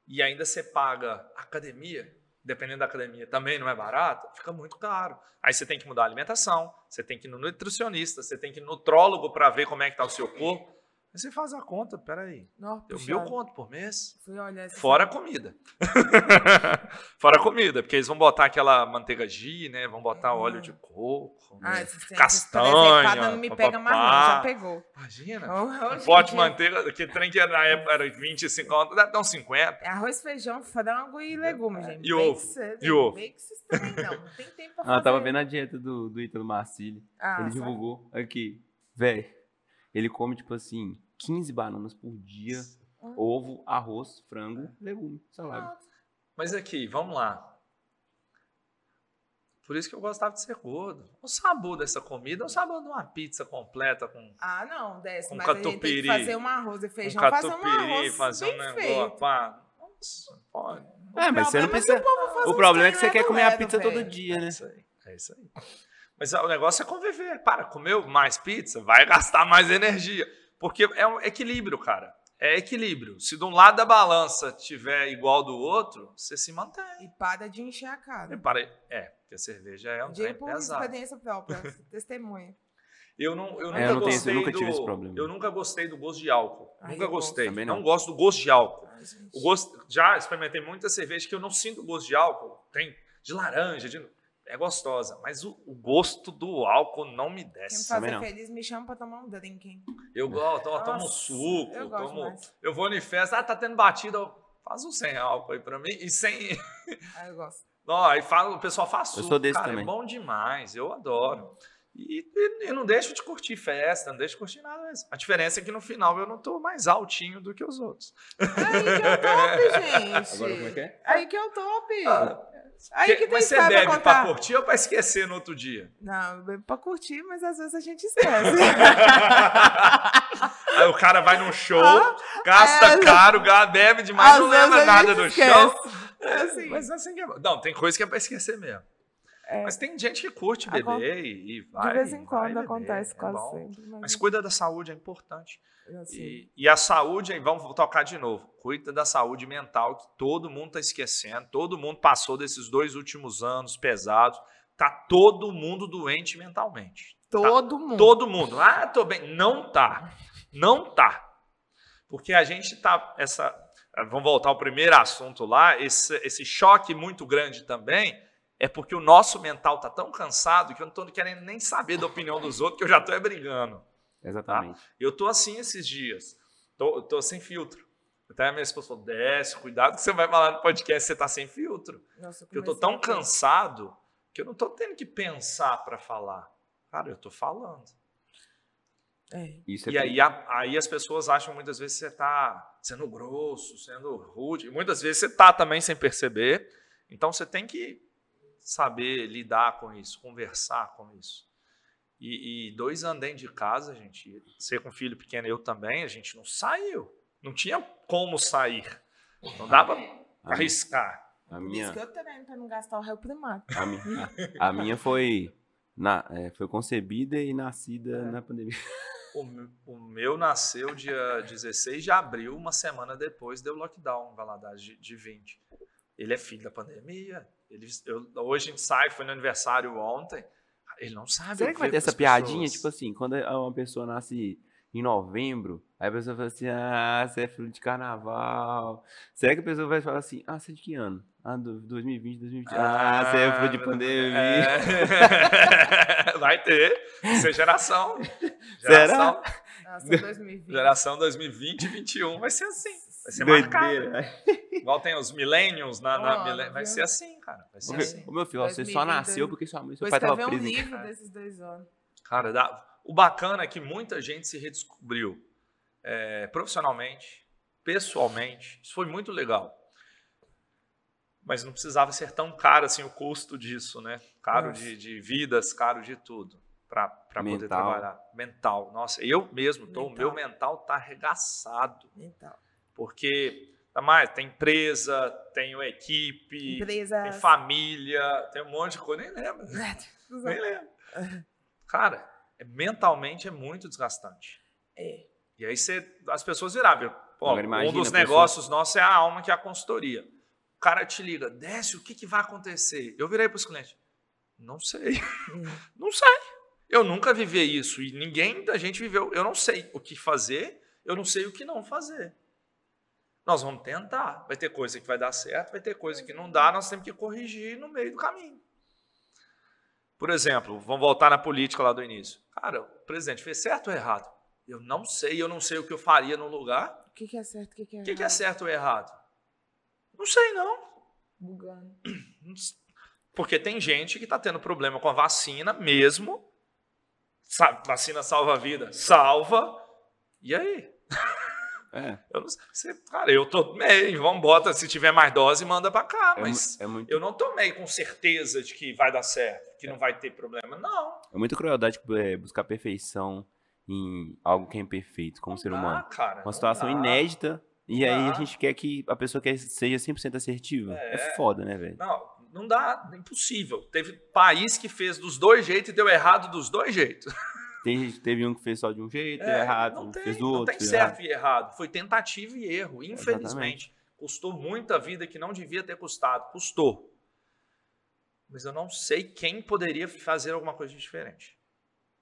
e ainda você paga academia, dependendo da academia, também não é barato, fica muito caro. Aí você tem que mudar a alimentação, você tem que ir no nutricionista, você tem que ir no nutrólogo para ver como é que tá o seu corpo. Aí você faz a conta, peraí, Não, eu puxado. mil conto por mês, Fui olhar esse fora a comida. fora a comida, porque eles vão botar aquela manteiga ghee, né? Vão botar óleo de coco, Ah, né? esses tempos, castanha, não me pega mais não, já pegou. Imagina, um pote de manteiga, que trem que era na época era 25 conto, deve dar uns 50. É arroz, feijão, frango e legumes, gente. E Bem ovo. E ovo. Bem que vocês também não. Não tem tempo pra Ah, fazer. eu tava vendo a dieta do, do Ítalo Marcilli. Ah, ele sabe? divulgou aqui. Véi, ele come, tipo assim, 15 bananas por dia, Hum. ovo, arroz, frango, legume, salada. Mas aqui, vamos lá. Por isso que eu gostava de ser gordo. O sabor dessa comida é o sabor de uma pizza completa com Ah, não, desce. Com mas a gente tem catupiry. que fazer um arroz e feijão, fazer um catupiry, arroz fazer bem um negócio. pá. Nossa, pode. É, mas você não é que precisa. o O problema é que você quer comer a pizza velho. todo dia, né? É isso aí. É isso aí. Mas o negócio é conviver. Para, comeu mais pizza, vai gastar mais energia. Porque é um equilíbrio, cara. É equilíbrio. Se de um lado da balança tiver igual do outro, você se mantém. E para de encher a E cara. para- É, porque a cerveja é um trem Digo por pesado. experiência própria, testemunha. Eu, não, eu nunca É, eu não tenho- eu gostei nunca do, tive esse problema. Eu nunca gostei do gosto de álcool. Ai, nunca gosto gostei. também não. não. gosto do gosto de álcool. Ai. O gosto, já experimentei muita cerveja que eu não sinto gosto de álcool. Tem de laranja, de, é gostosa. Mas o, o gosto do álcool não me Quem me desce. Também fazer feliz, me chama pra tomar um drink? Eu gosto, eu tomo Nossa, suco, eu gosto tomo, mais. eu vou em festa, ah, tá tendo batida, eu- faz um sem álcool aí pra mim. E sem. Ah, eu gosto. Não, aí fala, o pessoal faz Eu suco. sou desse cara, também. É bom demais, eu adoro. E, e, e não deixo de curtir festa, não deixo de curtir nada mesmo. A diferença é que no final eu não tô mais altinho do que os outros. Aí que é o top, gente. Agora como é que é? Aí que é o top. Ah, Aí Que- mas você história pra bebe pra curtir ou pra esquecer no outro dia? Não, eu bebo pra curtir, mas às vezes a gente esquece. Aí o cara vai num show, Ah, gasta é, caro, bebe demais, não vezes lembra a nada do esquece. show. É assim. Mas assim que é... Não, tem coisa que é pra esquecer mesmo. É. Mas tem gente que curte Acon- beber e, e vai. de vez em quando beber, acontece é quase bom. sempre. Mas, Mas cuida da saúde, é importante. assim, E, e a saúde, aí vamos tocar de novo. Cuida da saúde mental, que todo mundo está esquecendo. Todo mundo passou desses dois últimos anos pesados. Tá todo mundo doente mentalmente. todo mundo. Todo mundo. Ah, tô bem. Não tá. Não tá. Porque a gente tá. Essa, vamos voltar ao primeiro assunto lá. Esse, esse choque muito grande também é porque o nosso mental tá tão cansado que eu não tô querendo nem saber da opinião dos outros, que eu já tô é brigando. Exatamente. Eu tô assim esses dias. Tô, tô sem filtro. Até a minha esposa falou: desce, cuidado que você vai falar no podcast, você tá sem filtro. Nossa, Porque eu tô comecei tão cansado que eu não tô tendo que pensar para falar. Cara, eu tô falando. É. Isso é E aí, a- aí as pessoas acham muitas vezes que você tá sendo grosso, sendo rude. E muitas vezes você tá também sem perceber. Então você tem que saber lidar com isso, conversar com isso. E, e dois anos dentro de casa, gente, você com filho pequeno, eu também, a gente não saiu. Não tinha como sair. Não dava pra a, arriscar. a Por isso minha, que eu treino pra não gastar o réu primário. a minha, a, a minha foi, na, é, foi concebida e nascida na pandemia. O, o meu nasceu dia 16 de abril, uma semana depois deu lockdown em Valadares de, de 20. Ele é filho da pandemia. Ele, eu- hoje a gente sai, foi no aniversário ontem. Ele não sabe. Será que vai ter essa piadinha? pessoas. Tipo assim, quando uma pessoa nasce em novembro, aí a pessoa fala assim, ah, você é filho de carnaval. Será que a pessoa vai falar assim, ah, você é de que ano? Ah, do 2020, 2020. Ah, você é filho de pandemia. É. Vai ter. Isso é geração. Será? Geração, Nossa, 2020. geração 2020 e 2021 vai ser assim. Vai ser marcado. Doideira. Igual tem os millennials na, na Ó, millen- Vai ser assim, cara. Vai ser assim. Ô, meu filho, ó, você só 2020, nasceu porque sua mãe e seu Vou pai estavam escrever um em livro desses dois anos. Cara, dá- o bacana é que muita gente se redescobriu é, profissionalmente, pessoalmente. Isso foi muito legal. Mas não precisava ser tão caro assim o custo disso, né? Caro Nossa. de, de vidas, caro de tudo para poder Mental. trabalhar. Mental. Nossa, eu mesmo, tô, o Mental. meu mental tá arregaçado. Então, Porque, mais, tem empresa, tenho equipe, tem família, tem um monte de coisa, nem lembro. Nem lembro. Cara, é- mentalmente é muito desgastante. É. E aí você, as pessoas viravam. Pô, Agora um imagina dos a pessoa- negócios nossos é a alma, que é a consultoria. O cara te liga, desce, o que, que vai acontecer? Eu virei para os clientes, não sei, Hum. não sei. Eu nunca vivi isso e ninguém da gente viveu. Eu não sei o que fazer, eu não sei o que não fazer. Nós vamos tentar. Vai ter coisa que vai dar certo, vai ter coisa que não dá, nós temos que corrigir no meio do caminho. Por exemplo, vamos voltar na política lá do início. Cara, o presidente fez certo ou errado? Eu não sei, eu não sei o que eu faria no lugar. O que, que é certo, o que, que é O que, que é errado? certo ou errado? Não sei, não. Bugando. Porque tem gente que está tendo problema com a vacina mesmo. Sa- vacina salva a vida? Salva. E aí? É, Eu não sei. Cara, eu tomei. Vamos, bota. Se tiver mais dose, manda para cá. é, Mas mu- é muito, eu não tomei com certeza de que vai dar certo, que não vai ter problema. Não. é muita crueldade é, buscar perfeição em algo que é imperfeito como não ser dá, humano. cara. Uma não situação dá. inédita e aí a dá. gente quer que a pessoa quer seja 100% assertiva. É, É. foda, né, velho? Não, não dá. Impossível. Teve país que fez dos dois jeitos e deu errado dos dois jeitos. Tem gente, teve um que fez só de um jeito, É, errado, não tem, fez do não outro. tem fez certo errado. e errado. Foi tentativa e erro, infelizmente. Custou muita vida que não devia ter custado. Custou. Mas eu não sei quem poderia fazer alguma coisa diferente.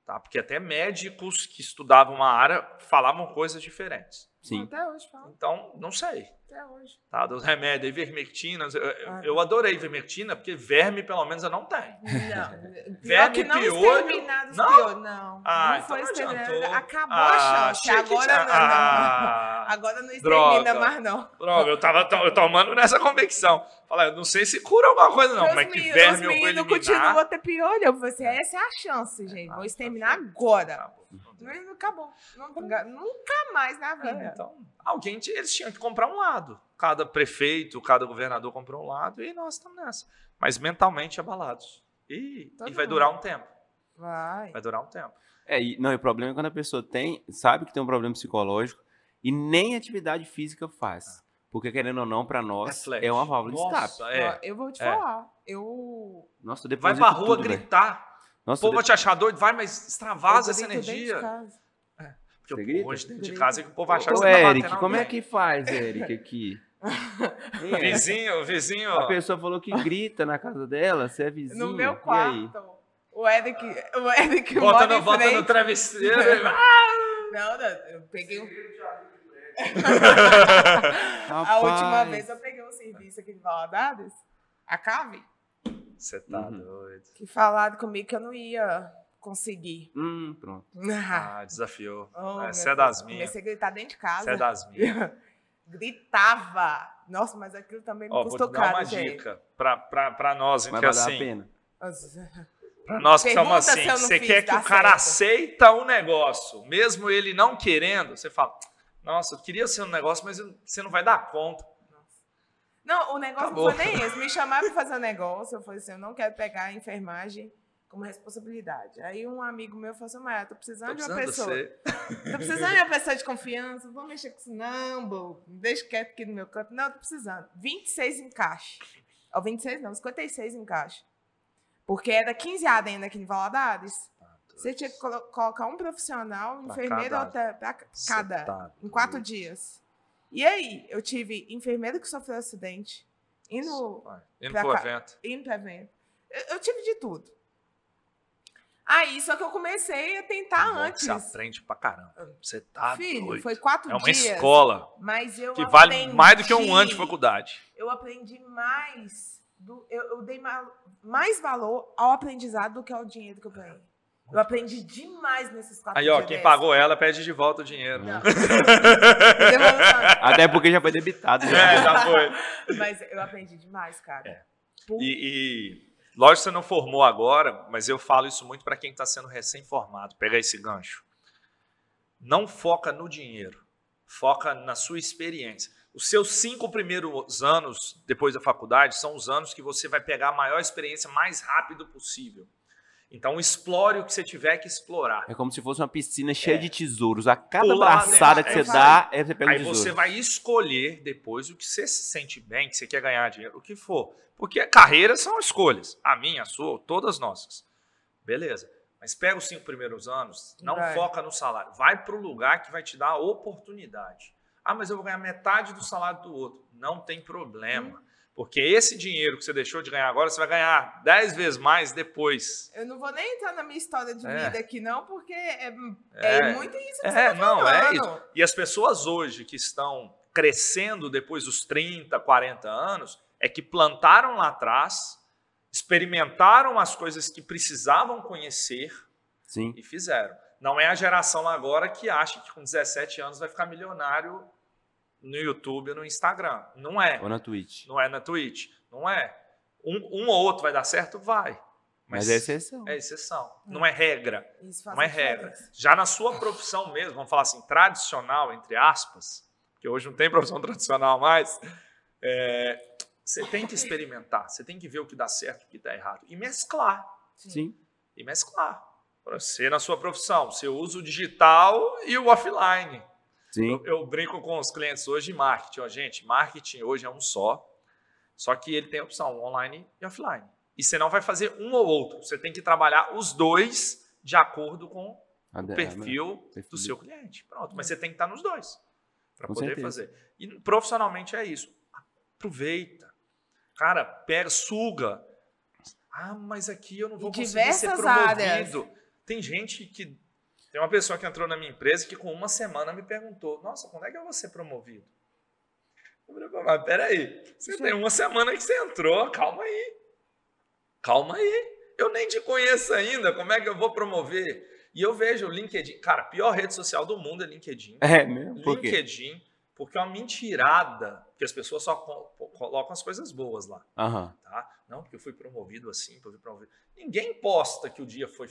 Tá? Porque até médicos que estudavam uma área falavam coisas diferentes. Sim. Até hoje, fala. Então, não sei. Até hoje. Tá? Dos remédios, ivermectina. Eu, Ah. eu adorei ivermectina, porque verme, pelo menos, eu não tenho. Não. Pior Verme, não piolho. Não? piolho, não. Ah, não foi então não exterminado. Acabou Ah, a chance. Agora não, não. Ah. Agora não Droga. extermina mais, não. Droga, eu tava to- eu tomando nessa convicção. Fala, eu não sei se cura alguma coisa, não, Os mas que verme eu vou eliminar. continuam a ter piolho. Eu falei assim, essa é a chance, gente. Ah, Vou tá exterminar agora. Acabou. Mas não acabou. Nunca, nunca mais na É, vida. então, alguém t- eles tinham que comprar um lado. Cada prefeito, cada governador comprou um lado e nós estamos nessa. Mas mentalmente abalados. E, e vai mundo. durar um tempo. Vai. Vai durar um tempo. É, e, não, e o problema é quando a pessoa tem, sabe que tem um problema psicológico e nem atividade física faz. Porque, querendo ou não, pra nós, Reflete. é uma válvula de escape. é. Eu vou te É. falar. Eu. Nossa, eu Vai pra rua tudo, gritar. Nossa, O povo vai te achar doido, vai, mas extravasa essa grito dentro de energia. casa. Porque Você grita? hoje dentro de casa é que o povo vai achar Ô, que você tá Eric, batendo como é que faz, Eric, aqui? Eric? Vizinho, vizinho. A pessoa falou que grita na casa dela, você é vizinho. No meu e aí? quarto. O Eric, o Eric Bota, mora no, bota no frente. travesseiro. e- Ah! Não, não, eu peguei um... A última vez eu peguei um serviço aqui de Valadares, a Cave, Você tá Uhum. doido. que falaram comigo que eu não ia conseguir. Hum, pronto. Ah, desafiou. Oh, Essa meu é das minhas. Comecei a gritar dentro de casa. Essa é das minhas. Gritava. Nossa, mas aquilo também me vou custou te dar uma caro, gente. dica pra, pra, pra nós, hein, Mas que vai dar a assim, pena. pra nós que estamos se assim, você quer que o cara certo. aceita o negócio, mesmo ele não querendo, você fala, nossa, eu queria ser um negócio, mas você não vai dar conta. Não, o negócio Acabou. não foi nem esse. Me chamaram para fazer um negócio. Eu falei assim: eu não quero pegar a enfermagem como responsabilidade. Aí um amigo meu falou assim: Maia, tô precisando Tô de uma pessoa. Tô precisando de uma pessoa de confiança. Não vou mexer com isso, não, bobo. Deixa quieto aqui no meu canto. Não, tô precisando. 26 encaixe. Ou 26 não, 56 encaixe. Porque era 15 ADN aqui em Valadares. Você tinha que colo- colocar um profissional, Pra enfermeiro cada- outra- pra cada. tá Em quatro dias. E aí, eu tive enfermeiro que sofreu acidente, indo. Indo pro cá. evento. indo para evento. Eu, eu tive de tudo. Aí, só que eu comecei a tentar que antes. Você aprende pra caramba. Você tá Filho, doido. foi quatro É uma dias. escola Mas eu que vale aprendi- mais do que um ano de faculdade. Eu aprendi mais. Do, eu, eu dei ma- mais valor ao aprendizado do que ao dinheiro que eu ganhei. Eu aprendi demais nesses quatro Aí, dias. ó, quem pagou ela pede de volta o dinheiro. Não. Até porque já foi debitado. né? É, já foi. Mas eu aprendi demais, cara. É. Por- E, e lógico que você não formou agora, mas eu falo isso muito para quem está sendo recém-formado. Pega esse gancho. Não foca no dinheiro, foca na sua experiência. Os seus cinco primeiros anos depois da faculdade são os anos que você vai pegar a maior experiência mais rápido possível. Então, explore o que você tiver que explorar. É como se fosse uma piscina cheia É. de tesouros. A cada Pula lá braçada que É, você dá, é, você pega um Aí tesouro. você vai escolher depois o que você se sente bem, que você quer ganhar dinheiro, o que for. Porque carreiras são escolhas. A minha, a sua, todas nossas. Beleza. Mas pega os cinco primeiros anos, não Vai. foca no salário. Vai para o lugar que vai te dar a oportunidade. Ah, mas eu vou ganhar metade do salário do outro. Não tem problema. Porque esse dinheiro que você deixou de ganhar agora, você vai ganhar dez vezes mais depois. Eu não vou nem entrar na minha história de É. vida aqui, não, porque é, é, É. muito isso que É, você tá não, é falando. isso. E as pessoas hoje que estão crescendo depois dos 30, 40 anos, é que plantaram lá atrás, experimentaram as coisas que precisavam conhecer Sim. e fizeram. Não é a geração agora que acha que com 17 anos vai ficar milionário no YouTube ou no Instagram. Não é. Ou na Twitch. Não é na Twitch. Não é. Um, um ou outro vai dar certo? Vai. Mas, é exceção. é exceção. Não é regra. Isso faz Não é regra. diferença. Já na sua profissão mesmo, vamos falar assim, tradicional, entre aspas, que hoje não tem profissão tradicional mais, é, você tem que experimentar, você tem que ver o que dá certo e o que dá errado. E mesclar. Sim. E mesclar. Para você, na sua profissão, você usa o digital e o offline. Sim. Eu, eu brinco com os clientes hoje de marketing. Ó, gente, marketing hoje é um só, só que ele tem a opção online e offline. E você não vai fazer um ou outro. Você tem que trabalhar os dois de acordo com A o perfil perfil do seu cliente. Pronto, mas você tem que estar nos dois para poder certeza. fazer. E profissionalmente é isso. Aproveita. Cara, pega, suga. Ah, mas aqui eu não vou Em conseguir ser diversas promovido. Tem gente que tem uma pessoa que entrou na minha empresa que com uma semana me perguntou: "Nossa, quando é que eu vou ser promovido?" Eu falei, "Pô, mas peraí, você tem uma semana que você entrou, calma aí. Calma aí. Eu nem te conheço ainda, como é que eu vou promover? E eu vejo o LinkedIn, cara, a pior rede social do mundo é LinkedIn. É mesmo? Por quê? LinkedIn, porque é uma mentirada, que as pessoas só co- colocam as coisas boas lá, Aham. tá? Não, porque eu fui promovido assim, porque eu fui promovido. Ninguém posta que o dia foi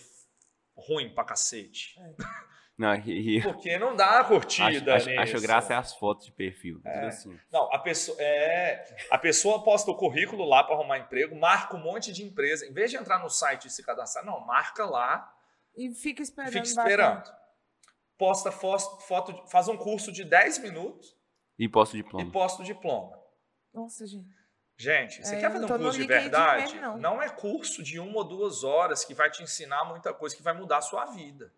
ruim pra cacete. Não, e, e- Porque não dá acho, curtida acho, nisso. acho graça é as fotos de perfil. É. Assim. Não, a pessoa, é, a pessoa posta o currículo lá para arrumar emprego, marca um monte de empresa. Em vez de entrar no site e se cadastrar, não, marca lá E fica esperando. Fica esperando. Posta foto, de- faz um curso de 10 minutos E posto e diploma. posta o diploma. Nossa, gente. Gente, você É, quer fazer um curso de verdade? mesmo, não. não é curso de uma ou duas horas que vai te ensinar muita coisa que vai mudar a sua vida.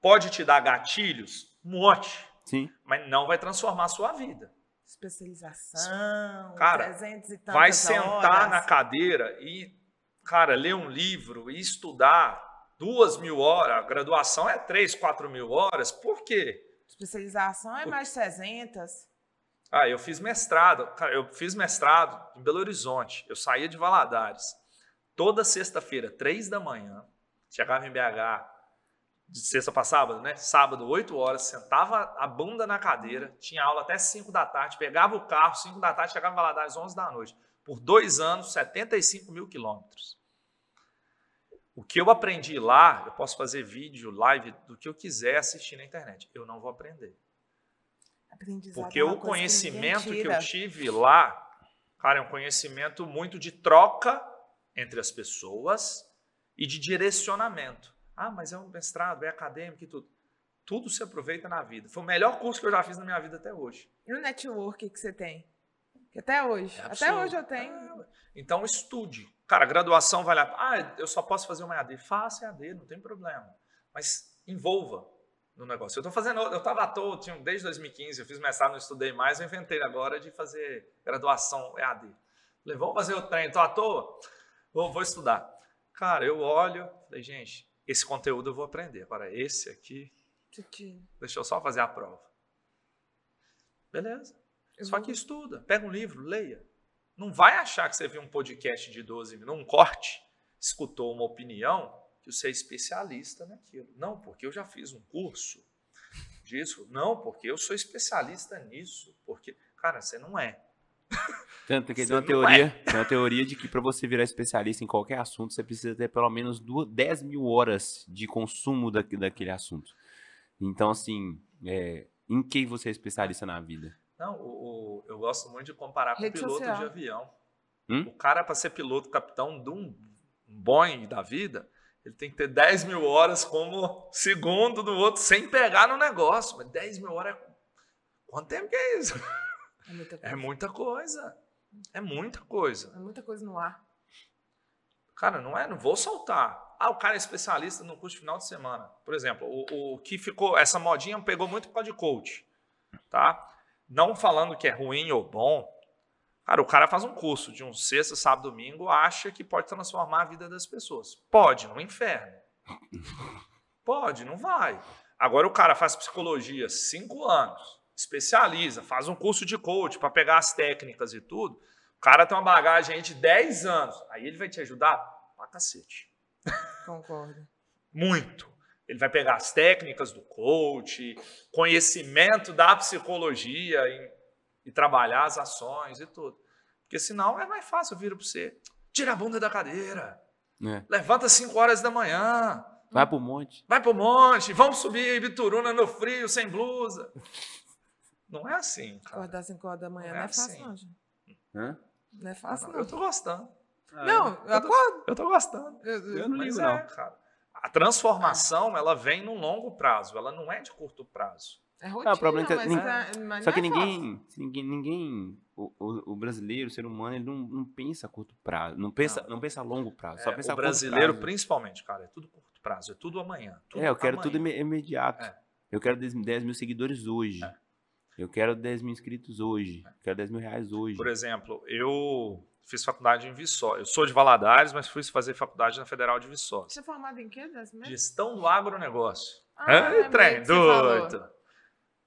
Pode te dar gatilhos? Um monte. Sim. Mas não vai transformar a sua vida. Especialização. Cara, 300 e tantas vai sentar horas. na cadeira e, cara, ler um livro e estudar duas mil horas. A graduação é três, quatro mil horas. Por quê? Especialização é mais 300. Ah, eu fiz mestrado. Cara, eu fiz mestrado em Belo Horizonte. Eu saía de Valadares. Toda sexta-feira, três da manhã, chegava em BH de sexta para sábado, né? Sábado, 8 horas, sentava a bunda na cadeira, tinha aula até 5 da tarde, pegava o carro, 5 da tarde, chegava em Valadares, 11 da noite. Por dois anos, 75 mil quilômetros. O que eu aprendi lá, eu posso fazer vídeo, live, do que eu quiser assistir na internet. Eu não vou aprender. Porque é o conhecimento que, ninguém eu tive lá, cara, é um conhecimento muito de troca entre as pessoas e de direcionamento. Ah, mas é um mestrado, é acadêmico e tudo. Tudo se aproveita na vida. Foi o melhor curso que eu já fiz na minha vida até hoje. E o network que você tem? Que até hoje. É até hoje eu tenho. Então estude. Cara, graduação vale a Ah, eu só posso fazer uma EAD. Faça EAD, não tem problema. Mas envolva no negócio. Eu tô fazendo, eu estava à toa, tinha, desde 2015, eu fiz mestrado, não estudei mais, eu inventei agora de fazer graduação EAD. Falei, vamos fazer o trem, tô à toa? Vou, vou estudar. Cara, eu olho, falei, gente, esse conteúdo eu vou aprender. Agora, esse aqui, Titi, deixa eu só fazer a prova. Beleza. eu Só vou- que estuda, pega um livro, leia. Não vai achar que você viu um podcast de 12 minutos, um corte, escutou uma opinião, que você é especialista naquilo. Não, porque eu já fiz um curso disso. Não, porque eu sou especialista nisso. Porque, cara, você não é. Tanto que tem uma não teoria, tem uma teoria de que para você virar especialista em qualquer assunto, você precisa ter pelo menos duas, 10 mil horas de consumo daque- daquele assunto. Então, assim, é, em que você é especialista na vida? Não, o, o- eu gosto muito de comparar com Rede piloto social. de avião. Hum? O cara, para ser piloto, capitão de um Boeing da vida, ele tem que ter 10 mil horas como segundo do outro, sem pegar no negócio. Mas 10 mil horas é. Quanto tempo que é isso? É muita coisa. É muita coisa. É muita coisa. É muita coisa no ar. Cara, não é, não vou soltar. Ah, o cara é especialista no curso de final de semana. Por exemplo, o, o que ficou, essa modinha pegou muito por causa de coach, tá? Não falando que é ruim ou bom. Cara, o cara faz um curso de um sexta, sábado, domingo, acha que pode transformar a vida das pessoas. Pode, no inferno. Pode, não vai. Agora o cara faz psicologia cinco anos, especializa, faz um curso de coach para pegar as técnicas e tudo. O cara tem uma bagagem aí de 10 anos. Aí ele vai te ajudar pra cacete. Concordo. Muito. Ele vai pegar as técnicas do coach, conhecimento da psicologia e, e trabalhar as ações e tudo. Porque senão é mais fácil, eu viro para você. Tira a bunda da cadeira. É. Levanta às 5 horas da manhã. Vai pro monte. Vai pro monte. Vamos subir Bituruna no frio, sem blusa. Não é assim, cara. Acordar 5 horas da manhã Não não é é, fácil, assim. não, gente. Hã? Não é fácil, não. Eu tô gostando. Não, eu Eu tô- acordo. Eu tô gostando. Eu- Eu não Mas ligo, é, não. cara. A transformação, ela vem num longo prazo, ela não é de curto prazo. É rotina, o problema é que mas, é- mas Só não que é ninguém, ninguém, ninguém o, o, o brasileiro, o ser humano, ele não, não pensa a curto prazo, não pensa, não. pensa a longo prazo, só É, pensa a o brasileiro, prazo. principalmente, cara, é tudo curto prazo, é tudo amanhã. tudo É, eu quero amanhã. tudo ime- imediato. É. Eu quero 10, 10 mil seguidores hoje. É. Eu quero 10 mil inscritos hoje. Eu quero 10 mil reais hoje. Por exemplo, eu fiz faculdade em Viçosa. Eu sou de Valadares, mas fui fazer faculdade na Federal de Viçosa. Você é formado em quê? Gestão do agronegócio. Ah, Ai, lembrei trem doido.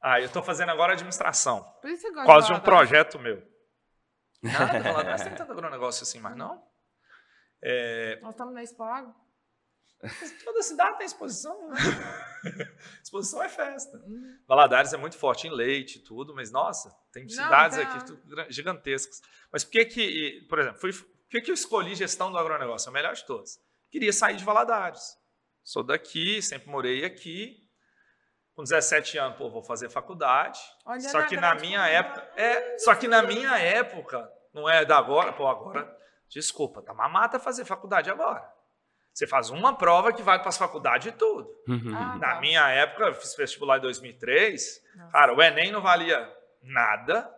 Ah, eu tô fazendo agora administração. Por isso você gosta Por causa de um falar, projeto meu. Nada, Valadares tem tanto agronegócio assim, mas não. É, Nós estamos na Expo Agro. Toda cidade tem exposição, né? exposição é festa. Hum. Valadares é muito forte em leite e tudo, mas nossa, tem Não, cidades tá. aqui gra- gigantescas. Mas por que que, por exemplo, fui, por que que eu escolhi gestão do agronegócio? A melhor de todas. Queria sair de Valadares. Sou daqui, sempre morei aqui. Com 17 anos, pô, vou fazer faculdade. Olha só que na minha época, é, só que na minha época, não é da agora, pô, agora, desculpa, tá mamata fazer faculdade agora. Você faz uma prova que vai para as faculdades e tudo. Ah, Na tá. minha época, eu fiz vestibular em 2003, Nossa. cara, o Enem não valia nada.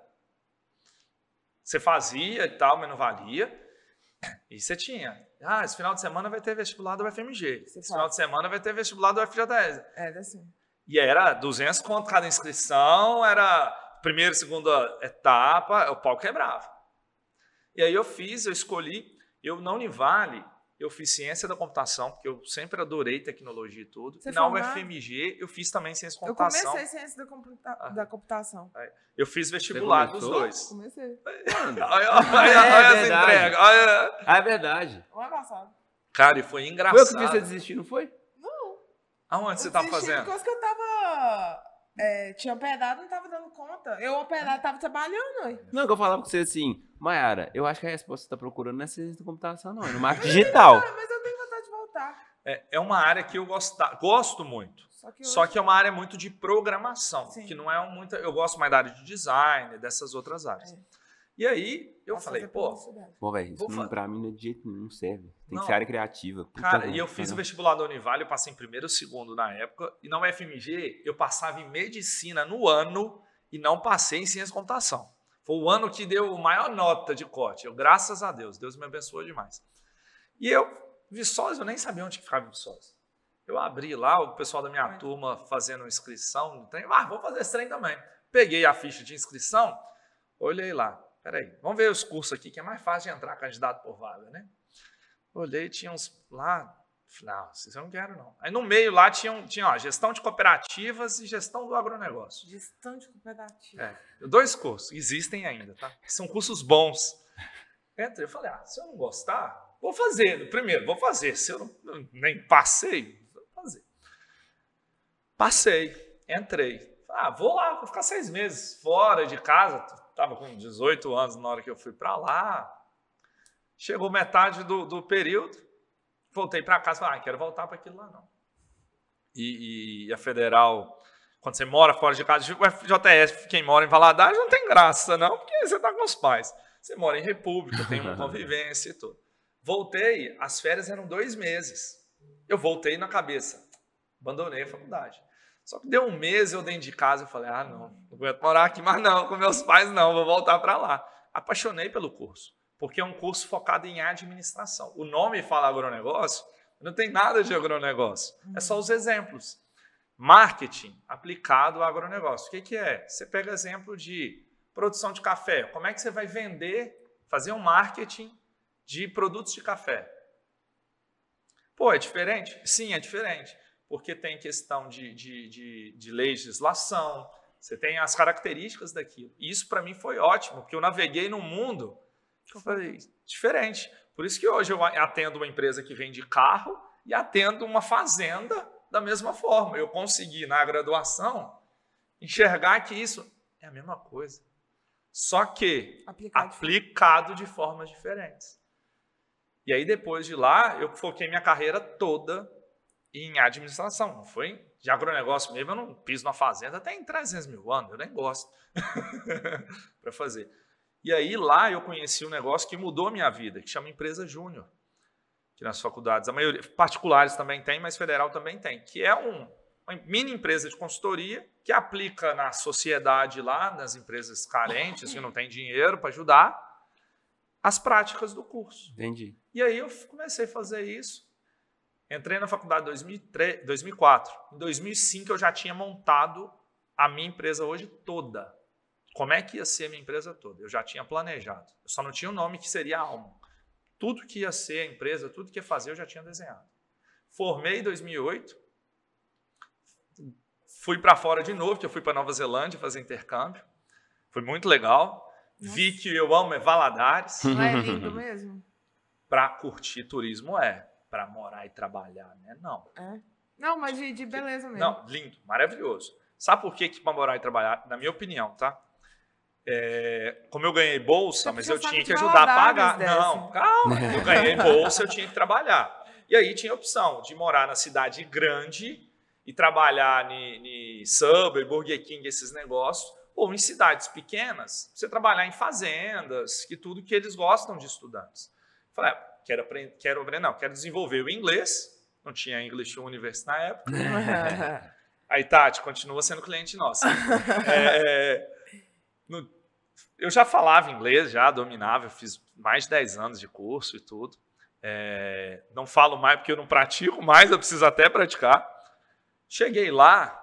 Você fazia e tal, mas não valia. E você tinha. Ah, esse final de semana vai ter vestibular do UFMG. Você Esse final de semana vai ter vestibular do UFJS. É, assim. E era 200 conto cada inscrição, era primeira e segunda etapa, o pau quebrava. E aí eu fiz, eu escolhi, eu na Univale, eu fiz ciência da computação, porque eu sempre adorei tecnologia e tudo. Você e na? UFMG eu fiz também ciência da Eu computação. comecei ciência da, computa- Ah. da computação. Eu fiz vestibular dos dois. Comecei. Olha, olha, olha, É olha essa verdade. entrega. olha. Ah, é verdade. O ano passado. Cara, e foi Foi eu que engraçado. fiz você desistir, não foi? Não. Aonde você eu tá fazendo? Por causa que eu tava... é, tinha operado, não tava dando conta. Eu operado, tava trabalhando. Não, que eu falava com você assim, Mayara, eu acho que a resposta que você tá procurando não é ciência da computação, não. É no marketing digital. Ah, mas eu tenho vontade de voltar. É, é uma área que eu gosto, gosto muito. Só que, Só hoje- que é uma área muito de programação, Sim. que não é um muito. Eu gosto mais da área de design, dessas outras áreas. É. E aí eu falei, pô. Bom, velho, isso não, pra mim não é de jeito nenhum, não serve. Tem Não. que ser área criativa. Puta cara, e eu fiz o vestibular da Univale, eu passei em primeiro e segundo na época, e na UFMG eu passava em medicina no ano e não passei em ciência da computação. Foi o ano que deu a maior nota de corte. Eu, graças a Deus, Deus me abençoou demais. E eu, Viçosa, eu nem sabia onde que ficava Viçosa. Eu abri lá, o pessoal da minha Ai. turma fazendo inscrição no trem. Ah, vou fazer esse trem também. Peguei a ficha de inscrição, olhei lá. Peraí, vamos ver os cursos aqui, que é mais fácil de entrar candidato por vaga, né? Olhei, tinha uns lá. Falei, não, vocês eu não quero, não. Aí no meio lá tinha, tinha ó, gestão de cooperativas e gestão do agronegócio. Gestão de cooperativa. É, dois cursos, existem ainda, tá? São cursos bons. Entrei, eu falei, ah, se eu não gostar, vou fazer. Primeiro, vou fazer. Se eu não, nem passei, vou fazer. Passei, entrei. Ah, vou lá, vou ficar seis meses fora de casa. Tava com 18 anos na hora que eu fui para lá. Chegou metade do, do período, voltei para casa. Falei, ah, quero voltar para aquilo lá não. E, e a federal Quando você mora fora de casa, o FJS, quem mora em Valadares, não tem graça, não, porque você está com os pais. Você mora em República, tem uma convivência e tudo. Voltei, as férias eram dois meses. Eu voltei na cabeça, abandonei a faculdade. Só que deu um mês, eu dentro de casa, eu falei, ah, não, não aguento morar aqui mais não, com meus pais não, vou voltar para lá. Apaixonei pelo curso, porque é um curso focado em administração. O nome fala agronegócio, não tem nada de agronegócio, é só os exemplos. Marketing aplicado ao agronegócio. O que, que é? Você pega exemplo de produção de café. Como é que você vai vender, fazer um marketing de produtos de café? Pô, é diferente? Sim, é diferente. Porque tem questão de, de, de, de legislação, você tem as características daquilo. E isso para mim foi ótimo, porque eu naveguei num mundo que eu falei, diferente. Por isso que hoje eu atendo uma empresa que vende carro e atendo uma fazenda da mesma forma. Eu consegui, na graduação, enxergar que isso é a mesma coisa. Só que aplicado, aplicado de formas diferentes. E aí, depois de lá, eu foquei minha carreira toda em administração. Não foi de agronegócio mesmo, eu não piso na fazenda até em 300 mil anos, eu nem gosto para fazer. E aí, lá eu conheci um negócio que mudou a minha vida, que chama Empresa Júnior que nas faculdades, a maioria, particulares também tem, mas federal também tem, que é um, uma mini empresa de consultoria que aplica na sociedade lá, nas empresas carentes, que não tem dinheiro para ajudar, as práticas do curso. Entendi. E aí eu comecei a fazer isso. Entrei na faculdade em 2003, 2004. Em 2005 eu já tinha montado a minha empresa hoje toda. Como é que ia ser a minha empresa toda? Eu já tinha planejado. Eu só não tinha o um nome que seria Alma. Tudo que ia ser a empresa, tudo que ia fazer, eu já tinha desenhado. Formei em 2008. Fui para fora de novo, que eu fui para Nova Zelândia fazer intercâmbio. Foi muito legal. Nossa. Vi que eu amo é Valadares. Não é lindo mesmo? para curtir turismo é. Para morar e trabalhar, né? Não. É? Não, mas de, de beleza mesmo. Não, lindo, maravilhoso. Sabe por que, que para morar e trabalhar, na minha opinião, tá? É, como eu ganhei bolsa, mas eu tinha que ajudar a pagar. Não, calma. Eu ganhei bolsa, eu tinha que trabalhar. E aí tinha a opção de morar na cidade grande e trabalhar em Subway, Burger King, esses negócios, ou em cidades pequenas, você trabalhar em fazendas, que tudo que eles gostam de estudantes. Falei, ah, quero aprender, quero não, quero desenvolver o inglês. Não tinha English Universe na época. aí, Tati, continua sendo cliente nossa. É, é, no, eu já falava inglês, já dominava, eu fiz mais de 10 anos de curso e tudo. É, não falo mais porque eu não pratico mais, eu preciso até praticar. Cheguei lá,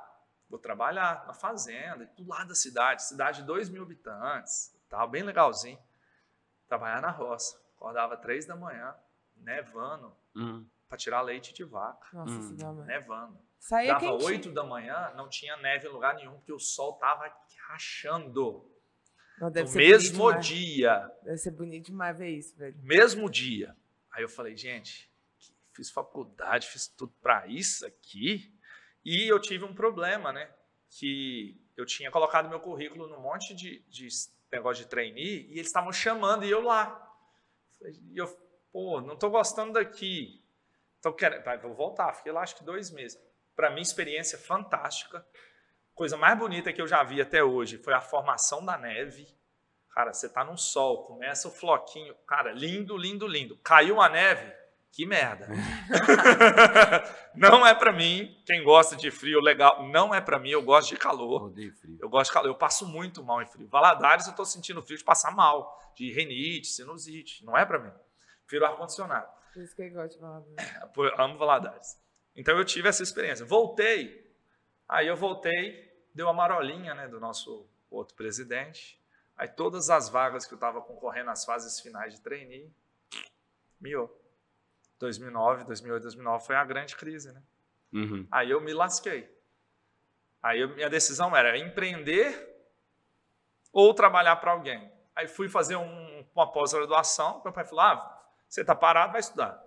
vou trabalhar na fazenda, do lado da cidade, cidade de 2 mil habitantes, tal, bem legalzinho. Trabalhar na roça. Acordava três da manhã, nevando, hum. para tirar leite de vaca. Nossa hum. Nevando. Saía Dava oito da manhã, não tinha neve em lugar nenhum, porque o sol tava rachando. Não, no mesmo dia. Deve ser bonito demais ver isso, velho. Mesmo dia. Aí eu falei, gente, fiz faculdade, fiz tudo para isso aqui. E eu tive um problema, né? Que eu tinha colocado meu currículo num monte de, de negócio de trainee e eles estavam chamando e eu lá. E eu, pô, não estou gostando daqui. Então, quero, vou voltar. Fiquei lá acho que dois meses. Para mim, experiência fantástica coisa mais bonita que eu já vi até hoje foi a formação da neve. Cara, você tá no sol, começa o floquinho. Cara, lindo, lindo, lindo. Caiu a neve, que merda. não é para mim. Quem gosta de frio, legal. Não é para mim. Eu gosto de calor. Odeio frio. Eu gosto de calor. Eu passo muito mal em frio. Valadares, eu tô sentindo frio de passar mal. De renite, sinusite. Não é para mim. Prefiro ar-condicionado. Por isso que eu gosto de Valadares. amo Valadares. Então eu tive essa experiência. Voltei Aí eu voltei, deu a marolinha né, do nosso outro presidente. Aí todas as vagas que eu estava concorrendo nas fases finais de trainee, miou. 2009, 2008, 2009 foi a grande crise, né? Uhum. Aí eu me lasquei. Aí eu, minha decisão era empreender ou trabalhar para alguém. Aí fui fazer um, uma pós-graduação. Meu pai falou: ah, você está parado, vai estudar.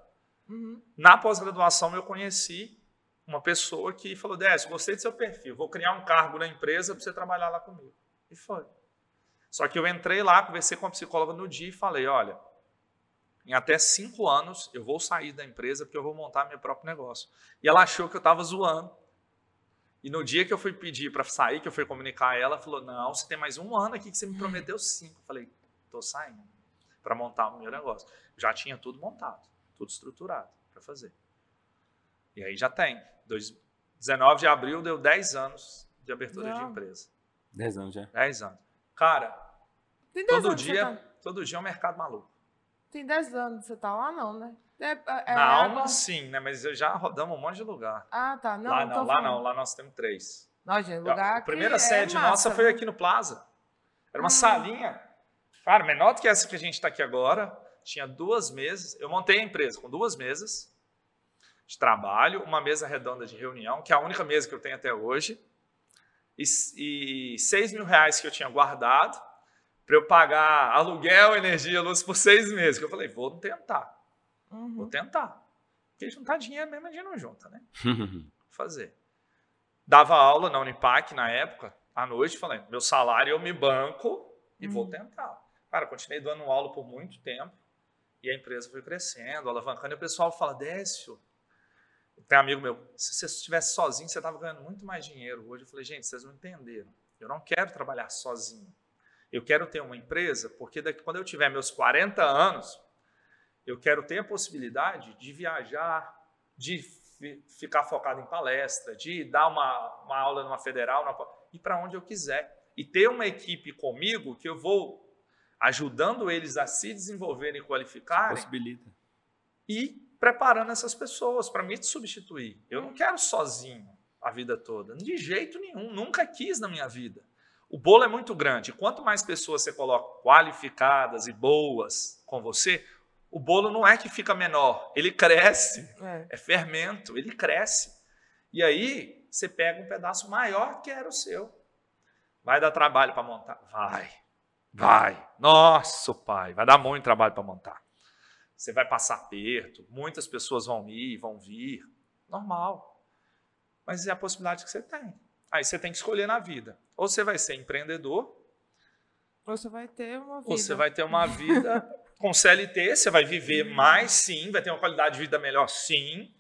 Uhum. Na pós-graduação eu conheci uma pessoa que falou: Décio, gostei do seu perfil, vou criar um cargo na empresa para você trabalhar lá comigo. E foi. Só que eu entrei lá, conversei com a psicóloga no dia e falei: olha, em até cinco anos eu vou sair da empresa porque eu vou montar meu próprio negócio. E ela achou que eu estava zoando. E no dia que eu fui pedir para sair, que eu fui comunicar a ela, ela falou: Não, você tem mais um ano aqui que você me prometeu cinco. Eu falei: Tô saindo para montar o meu negócio. Já tinha tudo montado, tudo estruturado para fazer. E aí já tem. Dois, 19 de abril deu 10 anos de abertura Não. de empresa. 10 anos já. 10 anos. Cara, Tem 10 todo dia, tá... todo dia é um mercado maluco. Tem 10 anos você tá lá, não, né? É, é, Na é alma, água- sim, né? Mas eu já rodamos um monte de lugar. Ah, tá. Não, lá tô não, lá falando. não, lá nós temos três. Não, gente, lugar a primeira sede é massa, nossa foi né? aqui no Plaza. Era uma Ah. salinha, cara, menor do que essa que a gente está aqui agora. Tinha duas mesas. Eu montei a empresa com duas mesas de trabalho, uma mesa redonda de reunião, que é a única mesa que eu tenho até hoje, e, e 6 mil reais que eu tinha guardado para eu pagar aluguel, energia, luz por seis meses. Que eu falei, vou tentar, vou Uhum. tentar. Porque juntar dinheiro mesmo a gente não junta, né? fazer. Dava aula na Unipac na época, à noite, falei, meu salário eu me banco e vou Uhum. tentar. Cara, continuei dando aula por muito tempo e a empresa foi crescendo, alavancando, e o pessoal fala, Décio, tem um amigo meu, se você estivesse sozinho, você estava ganhando muito mais dinheiro hoje. Eu falei, gente, vocês não entenderam. Eu não quero trabalhar sozinho. Eu quero ter uma empresa, porque daqui, quando eu tiver meus 40 anos, eu quero ter a possibilidade de viajar, de fi- ficar focado em palestra, de dar uma, uma aula numa federal, numa, ir para onde eu quiser. E ter uma equipe comigo que eu vou ajudando eles a se desenvolverem e qualificarem Possibilita. e preparando essas pessoas para me substituir. Eu não quero sozinho a vida toda, de jeito nenhum, nunca quis na minha vida. O bolo é muito grande. Quanto mais pessoas você coloca qualificadas e boas com você, o bolo não é que fica menor, ele cresce. É. É fermento, ele cresce. E aí você pega um pedaço maior que era o seu. Vai dar trabalho para montar? Vai. Vai. Nossa, pai, vai dar muito trabalho para montar. Você vai passar aperto, muitas pessoas vão ir, vão vir. Normal. Mas é a possibilidade que você tem. Aí você tem que escolher na vida. Ou você vai ser empreendedor, Ou você vai ter uma vida. ou você vai ter uma vida com CLT, você vai viver mais, sim, vai ter uma qualidade de vida melhor, sim.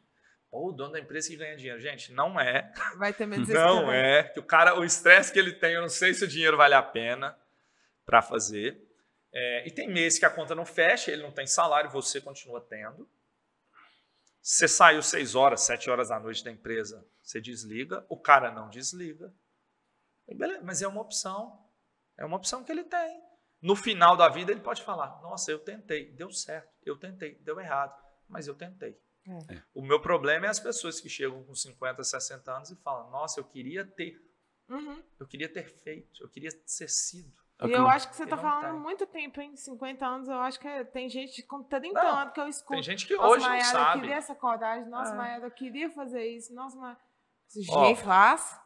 Ou o dono da empresa que ganha dinheiro. Gente, não é. Vai ter medo Não é. Que o cara, o estresse que ele tem, eu não sei se o dinheiro vale a pena para fazer. É, e tem mês que a conta não fecha, ele não tem salário, você continua tendo. Você saiu seis horas, sete horas da noite da empresa, você desliga, o cara não desliga. E beleza, mas é uma opção. É uma opção que ele tem. No final da vida, ele pode falar: Nossa, eu tentei, deu certo, eu tentei, deu errado, mas eu tentei. É. O meu problema é as pessoas que chegam com 50, 60 anos e falam: Nossa, eu queria ter, Uhum. eu queria ter feito, eu queria ter sido. E eu acho que você E tá não falando há muito tempo, hein? 50 anos, eu acho que é- tem gente com 30 Não, anos que eu escuto. Tem gente que Nossa, hoje não Maiara, eu sabe. queria essa coragem. Nossa, É. Maiara, eu queria fazer isso. Nossa. Ó, Gente, faz.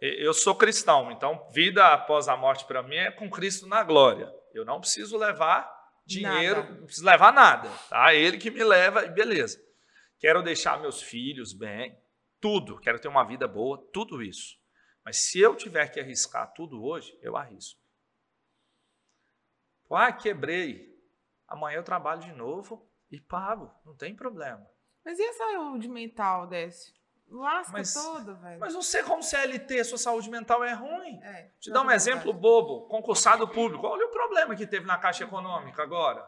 Eu sou cristão, então vida após a morte para mim é com Cristo na glória. Eu não preciso levar dinheiro, Nada. não preciso levar nada, tá? Ele que me leva e beleza. Quero deixar meus filhos bem, tudo. Quero ter uma vida boa, tudo isso. Mas se eu tiver que arriscar tudo hoje, eu arrisco. Ah, quebrei. Amanhã eu trabalho de novo e pago, não tem problema. Mas e a saúde mental, Décio? Lasca Mas- toda, velho. Mas você, como CLT, sua saúde mental é ruim. É, Te dar um exemplo verdade. bobo, concursado público. Olha o problema que teve na Caixa Econômica agora.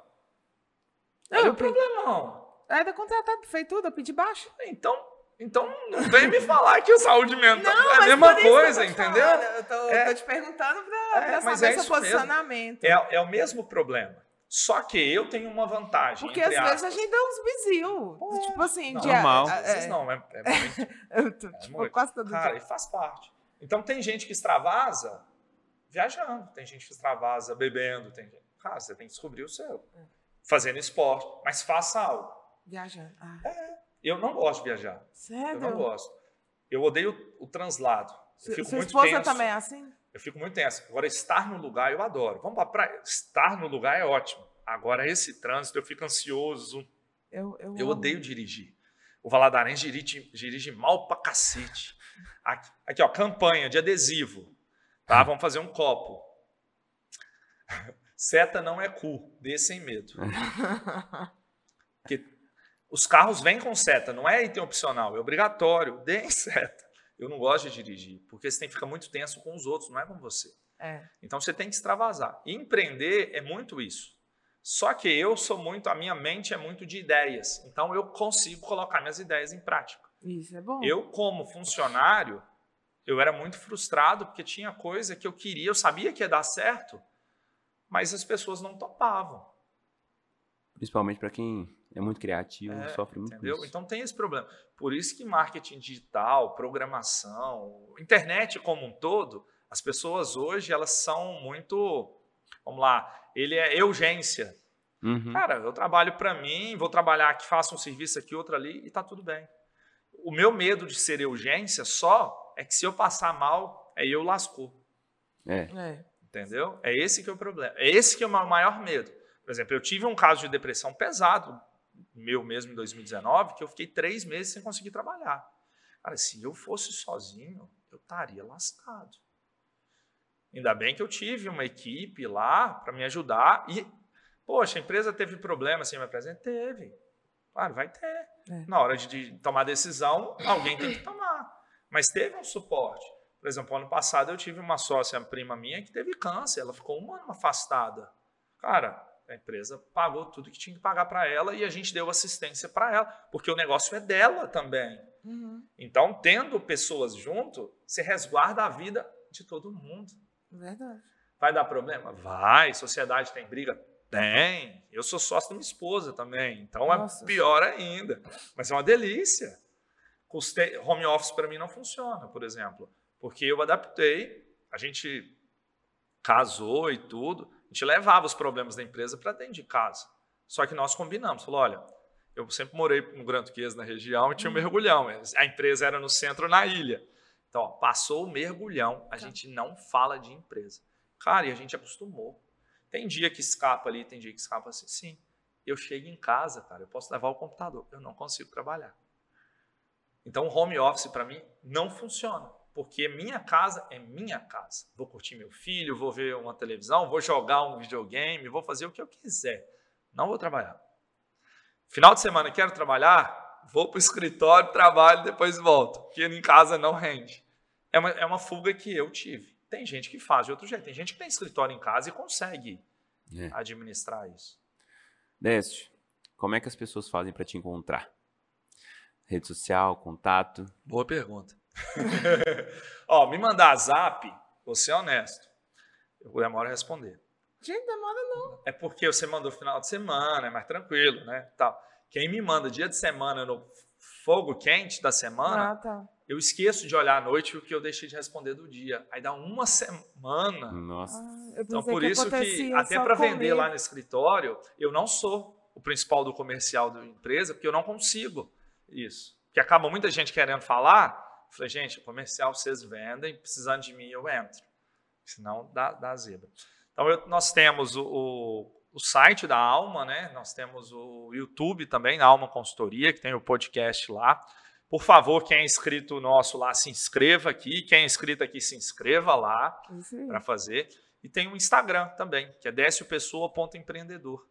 Olha Eu o problemão. Era contratado, fez tudo, eu pedi baixo. Então, então não vem me falar que a saúde mental é a mas mesma coisa, entendeu? falando, Eu tô, É. tô te perguntando pra, É, saber é seu isso mesmo. posicionamento. É, é o mesmo problema. Só que eu tenho uma vantagem. Porque entre às vezes a aspas. gente dá uns bizil. Pô, Tipo assim, não, de- normal. é, Às vezes é, não, é, é muito. eu tô, É tipo, muito. quase todo Cara, dia. e faz parte. Então tem gente que extravasa viajando, tem gente que extravasa bebendo, tem gente... Cara, você tem que descobrir o seu. É. Fazendo esporte, mas faça algo. Viajando. Ah, Eu não gosto de viajar. Eu sério? não gosto. Eu odeio o, o translado. Eu fico Sua muito esposa tenso. também é assim? Eu fico muito tenso. Agora, estar no lugar eu adoro. Vamos pra praia. Estar no lugar é ótimo. Agora, esse trânsito eu fico ansioso. Eu, eu, Eu odeio dirigir. O Valadarense dirige, dirige mal pra cacete. Aqui, aqui, ó, campanha de adesivo. Tá? Vamos fazer um copo. Seta não é cu, dê sem medo. Porque os carros vêm com seta, não é item opcional, é obrigatório, deem seta. Eu não gosto de dirigir, porque você tem que ficar muito tenso com os outros, não é com você. É. Então você tem que extravasar. E empreender é muito isso. Só que eu sou muito, a minha mente é muito de ideias. Então eu consigo colocar minhas ideias em prática. Isso é bom. Eu, como funcionário, eu era muito frustrado porque tinha coisa que eu queria, eu sabia que ia dar certo, mas as pessoas não topavam. Principalmente para quem é muito criativo, É, sofre muito com Entendeu? isso. Então tem esse problema. Por isso que marketing digital, programação, internet como um todo, as pessoas hoje elas são muito, vamos lá, ele é urgência. Uhum. Cara, eu trabalho para mim, vou trabalhar aqui, faço um serviço aqui, outro ali e tá tudo bem. O meu medo de ser urgência só é que se eu passar mal, aí eu lascou. É. É. Entendeu? É esse que é o problema. É esse que é o meu maior medo. Por exemplo, eu tive um caso de depressão pesado, meu mesmo em 2019, que eu fiquei três meses sem conseguir trabalhar. Cara, se eu fosse sozinho, eu estaria lascado. Ainda bem que eu tive uma equipe lá para me ajudar. E, poxa, a empresa teve problema sem me apresentar? Teve. Claro, vai ter. É. Na hora de, de tomar decisão, alguém tem que tomar. Mas teve um suporte. Por exemplo, ano passado eu tive uma sócia prima minha que teve câncer. Ela ficou um ano afastada. Cara, a empresa pagou tudo que tinha que pagar para ela e a gente deu assistência para ela, porque o negócio é dela também. Uhum. Então, tendo pessoas junto, você resguarda a vida de todo mundo. Verdade. Vai dar problema? Vai. Sociedade tem briga? Tem. Eu sou sócio da minha esposa também. Então Nossa. é pior ainda. Mas é uma delícia. Custei, home office para mim não funciona, por exemplo. Porque eu adaptei, a gente casou e tudo, a gente levava os problemas da empresa para dentro de casa. Só que nós combinamos. Falou, olha, eu sempre morei no Gran Turquesa, na região, e tinha um mergulhão. A empresa era no centro, na ilha. Então, ó, passou o mergulhão, a gente não fala de empresa. Cara, e a gente acostumou. Tem dia que escapa ali, tem dia que escapa assim. Sim, eu chego em casa, cara, eu posso levar o computador, eu não consigo trabalhar. Então, o home office para mim não funciona, porque minha casa é minha casa. Vou curtir meu filho, vou ver uma televisão, vou jogar um videogame, vou fazer o que eu quiser. Não vou trabalhar. Final de semana quero trabalhar, vou para o escritório, trabalho, depois volto, porque em casa não rende. É uma, é uma fuga que eu tive. Tem gente que faz de outro jeito. Tem gente que tem escritório em casa e consegue É. administrar isso. Décio, como é que as pessoas fazem para te encontrar? Rede social, contato? Boa pergunta. Ó, me mandar zap, vou ser honesto. Eu demoro a responder. Gente, demora não. É porque você mandou final de semana, é mais tranquilo, né? Tal. Quem me manda dia de semana no fogo quente da semana, Ah, tá. eu esqueço de olhar à noite o que eu deixei de responder do dia. Aí dá uma semana. Nossa. Ah, eu Então, por isso que, até para vender lá no escritório, eu não sou o principal do comercial da empresa, porque eu não consigo isso. Porque acaba muita gente querendo falar. Eu falei, gente, o comercial vocês vendem, precisando de mim eu entro. Senão dá, dá zebra. Então, eu- nós temos o, o, o site da Alma, né? Nós temos o YouTube também, da Alma Consultoria, que tem o podcast lá. Por favor, quem é inscrito nosso lá, se inscreva aqui. Quem é inscrito aqui, se inscreva lá aí. para fazer. E tem o Instagram também, que é déciopessoa.empreendedor.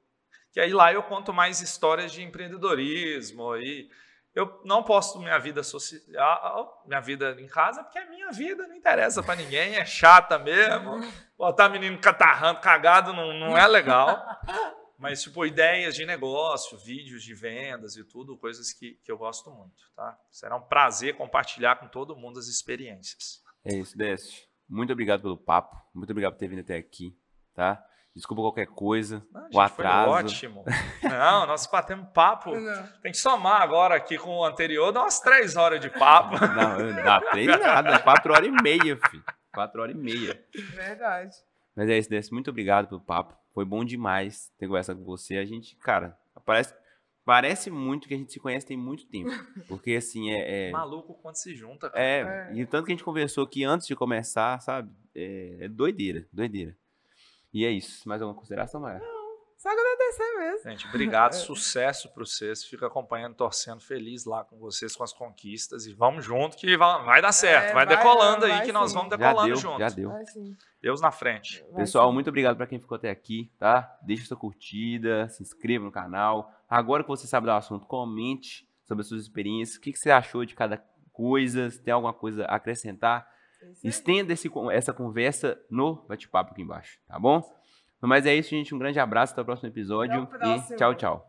Que aí lá eu conto mais histórias de empreendedorismo. E eu não posto minha vida social, minha vida em casa, porque é minha vida, não interessa para ninguém, é chata mesmo. Botar menino catarrando, cagado, não, não é legal. Mas, tipo, ideias de negócio, vídeos de vendas e tudo, coisas que, que eu gosto muito, tá? Será um prazer compartilhar com todo mundo as experiências. É isso, Décio. Muito obrigado pelo papo. Muito obrigado por ter vindo até aqui, tá? Desculpa qualquer coisa, Não, o atraso. ótimo. Não, nós batemos papo. Não. Tem que somar agora aqui com o anterior, dá umas três horas de papo. Não, dá três nada, quatro horas e meia, filho. Quatro horas e meia. Verdade. Mas é isso, Décio. Muito obrigado pelo papo. Foi bom demais ter conversado com você. A gente, cara, parece, parece muito que a gente se conhece tem muito tempo. Porque, assim, é... é... Maluco quando se junta. cara. É, É. e o tanto que a gente conversou aqui antes de começar, sabe? É, é doideira, doideira. E é isso. Mais alguma consideração, Maia? Só agradecer mesmo. Gente, obrigado, sucesso para vocês. Fico acompanhando, torcendo, feliz lá com vocês, com as conquistas. E vamos junto que vai, vai dar certo. É, vai, vai, decolando aí vai que nós sim. vamos Já decolando deu, junto. já deu. Vai sim. Deus na frente. Vai Pessoal, sim. muito obrigado para quem ficou até aqui, tá? Deixa sua curtida, se inscreva no canal. Agora que você sabe do assunto, comente sobre as suas experiências. O que, que você achou de cada coisas, tem alguma coisa a acrescentar, aí. Estenda esse, essa conversa no bate-papo aqui embaixo, tá bom? Mas é isso, gente. Um grande abraço, até o próximo episódio Até o próximo. e tchau, tchau.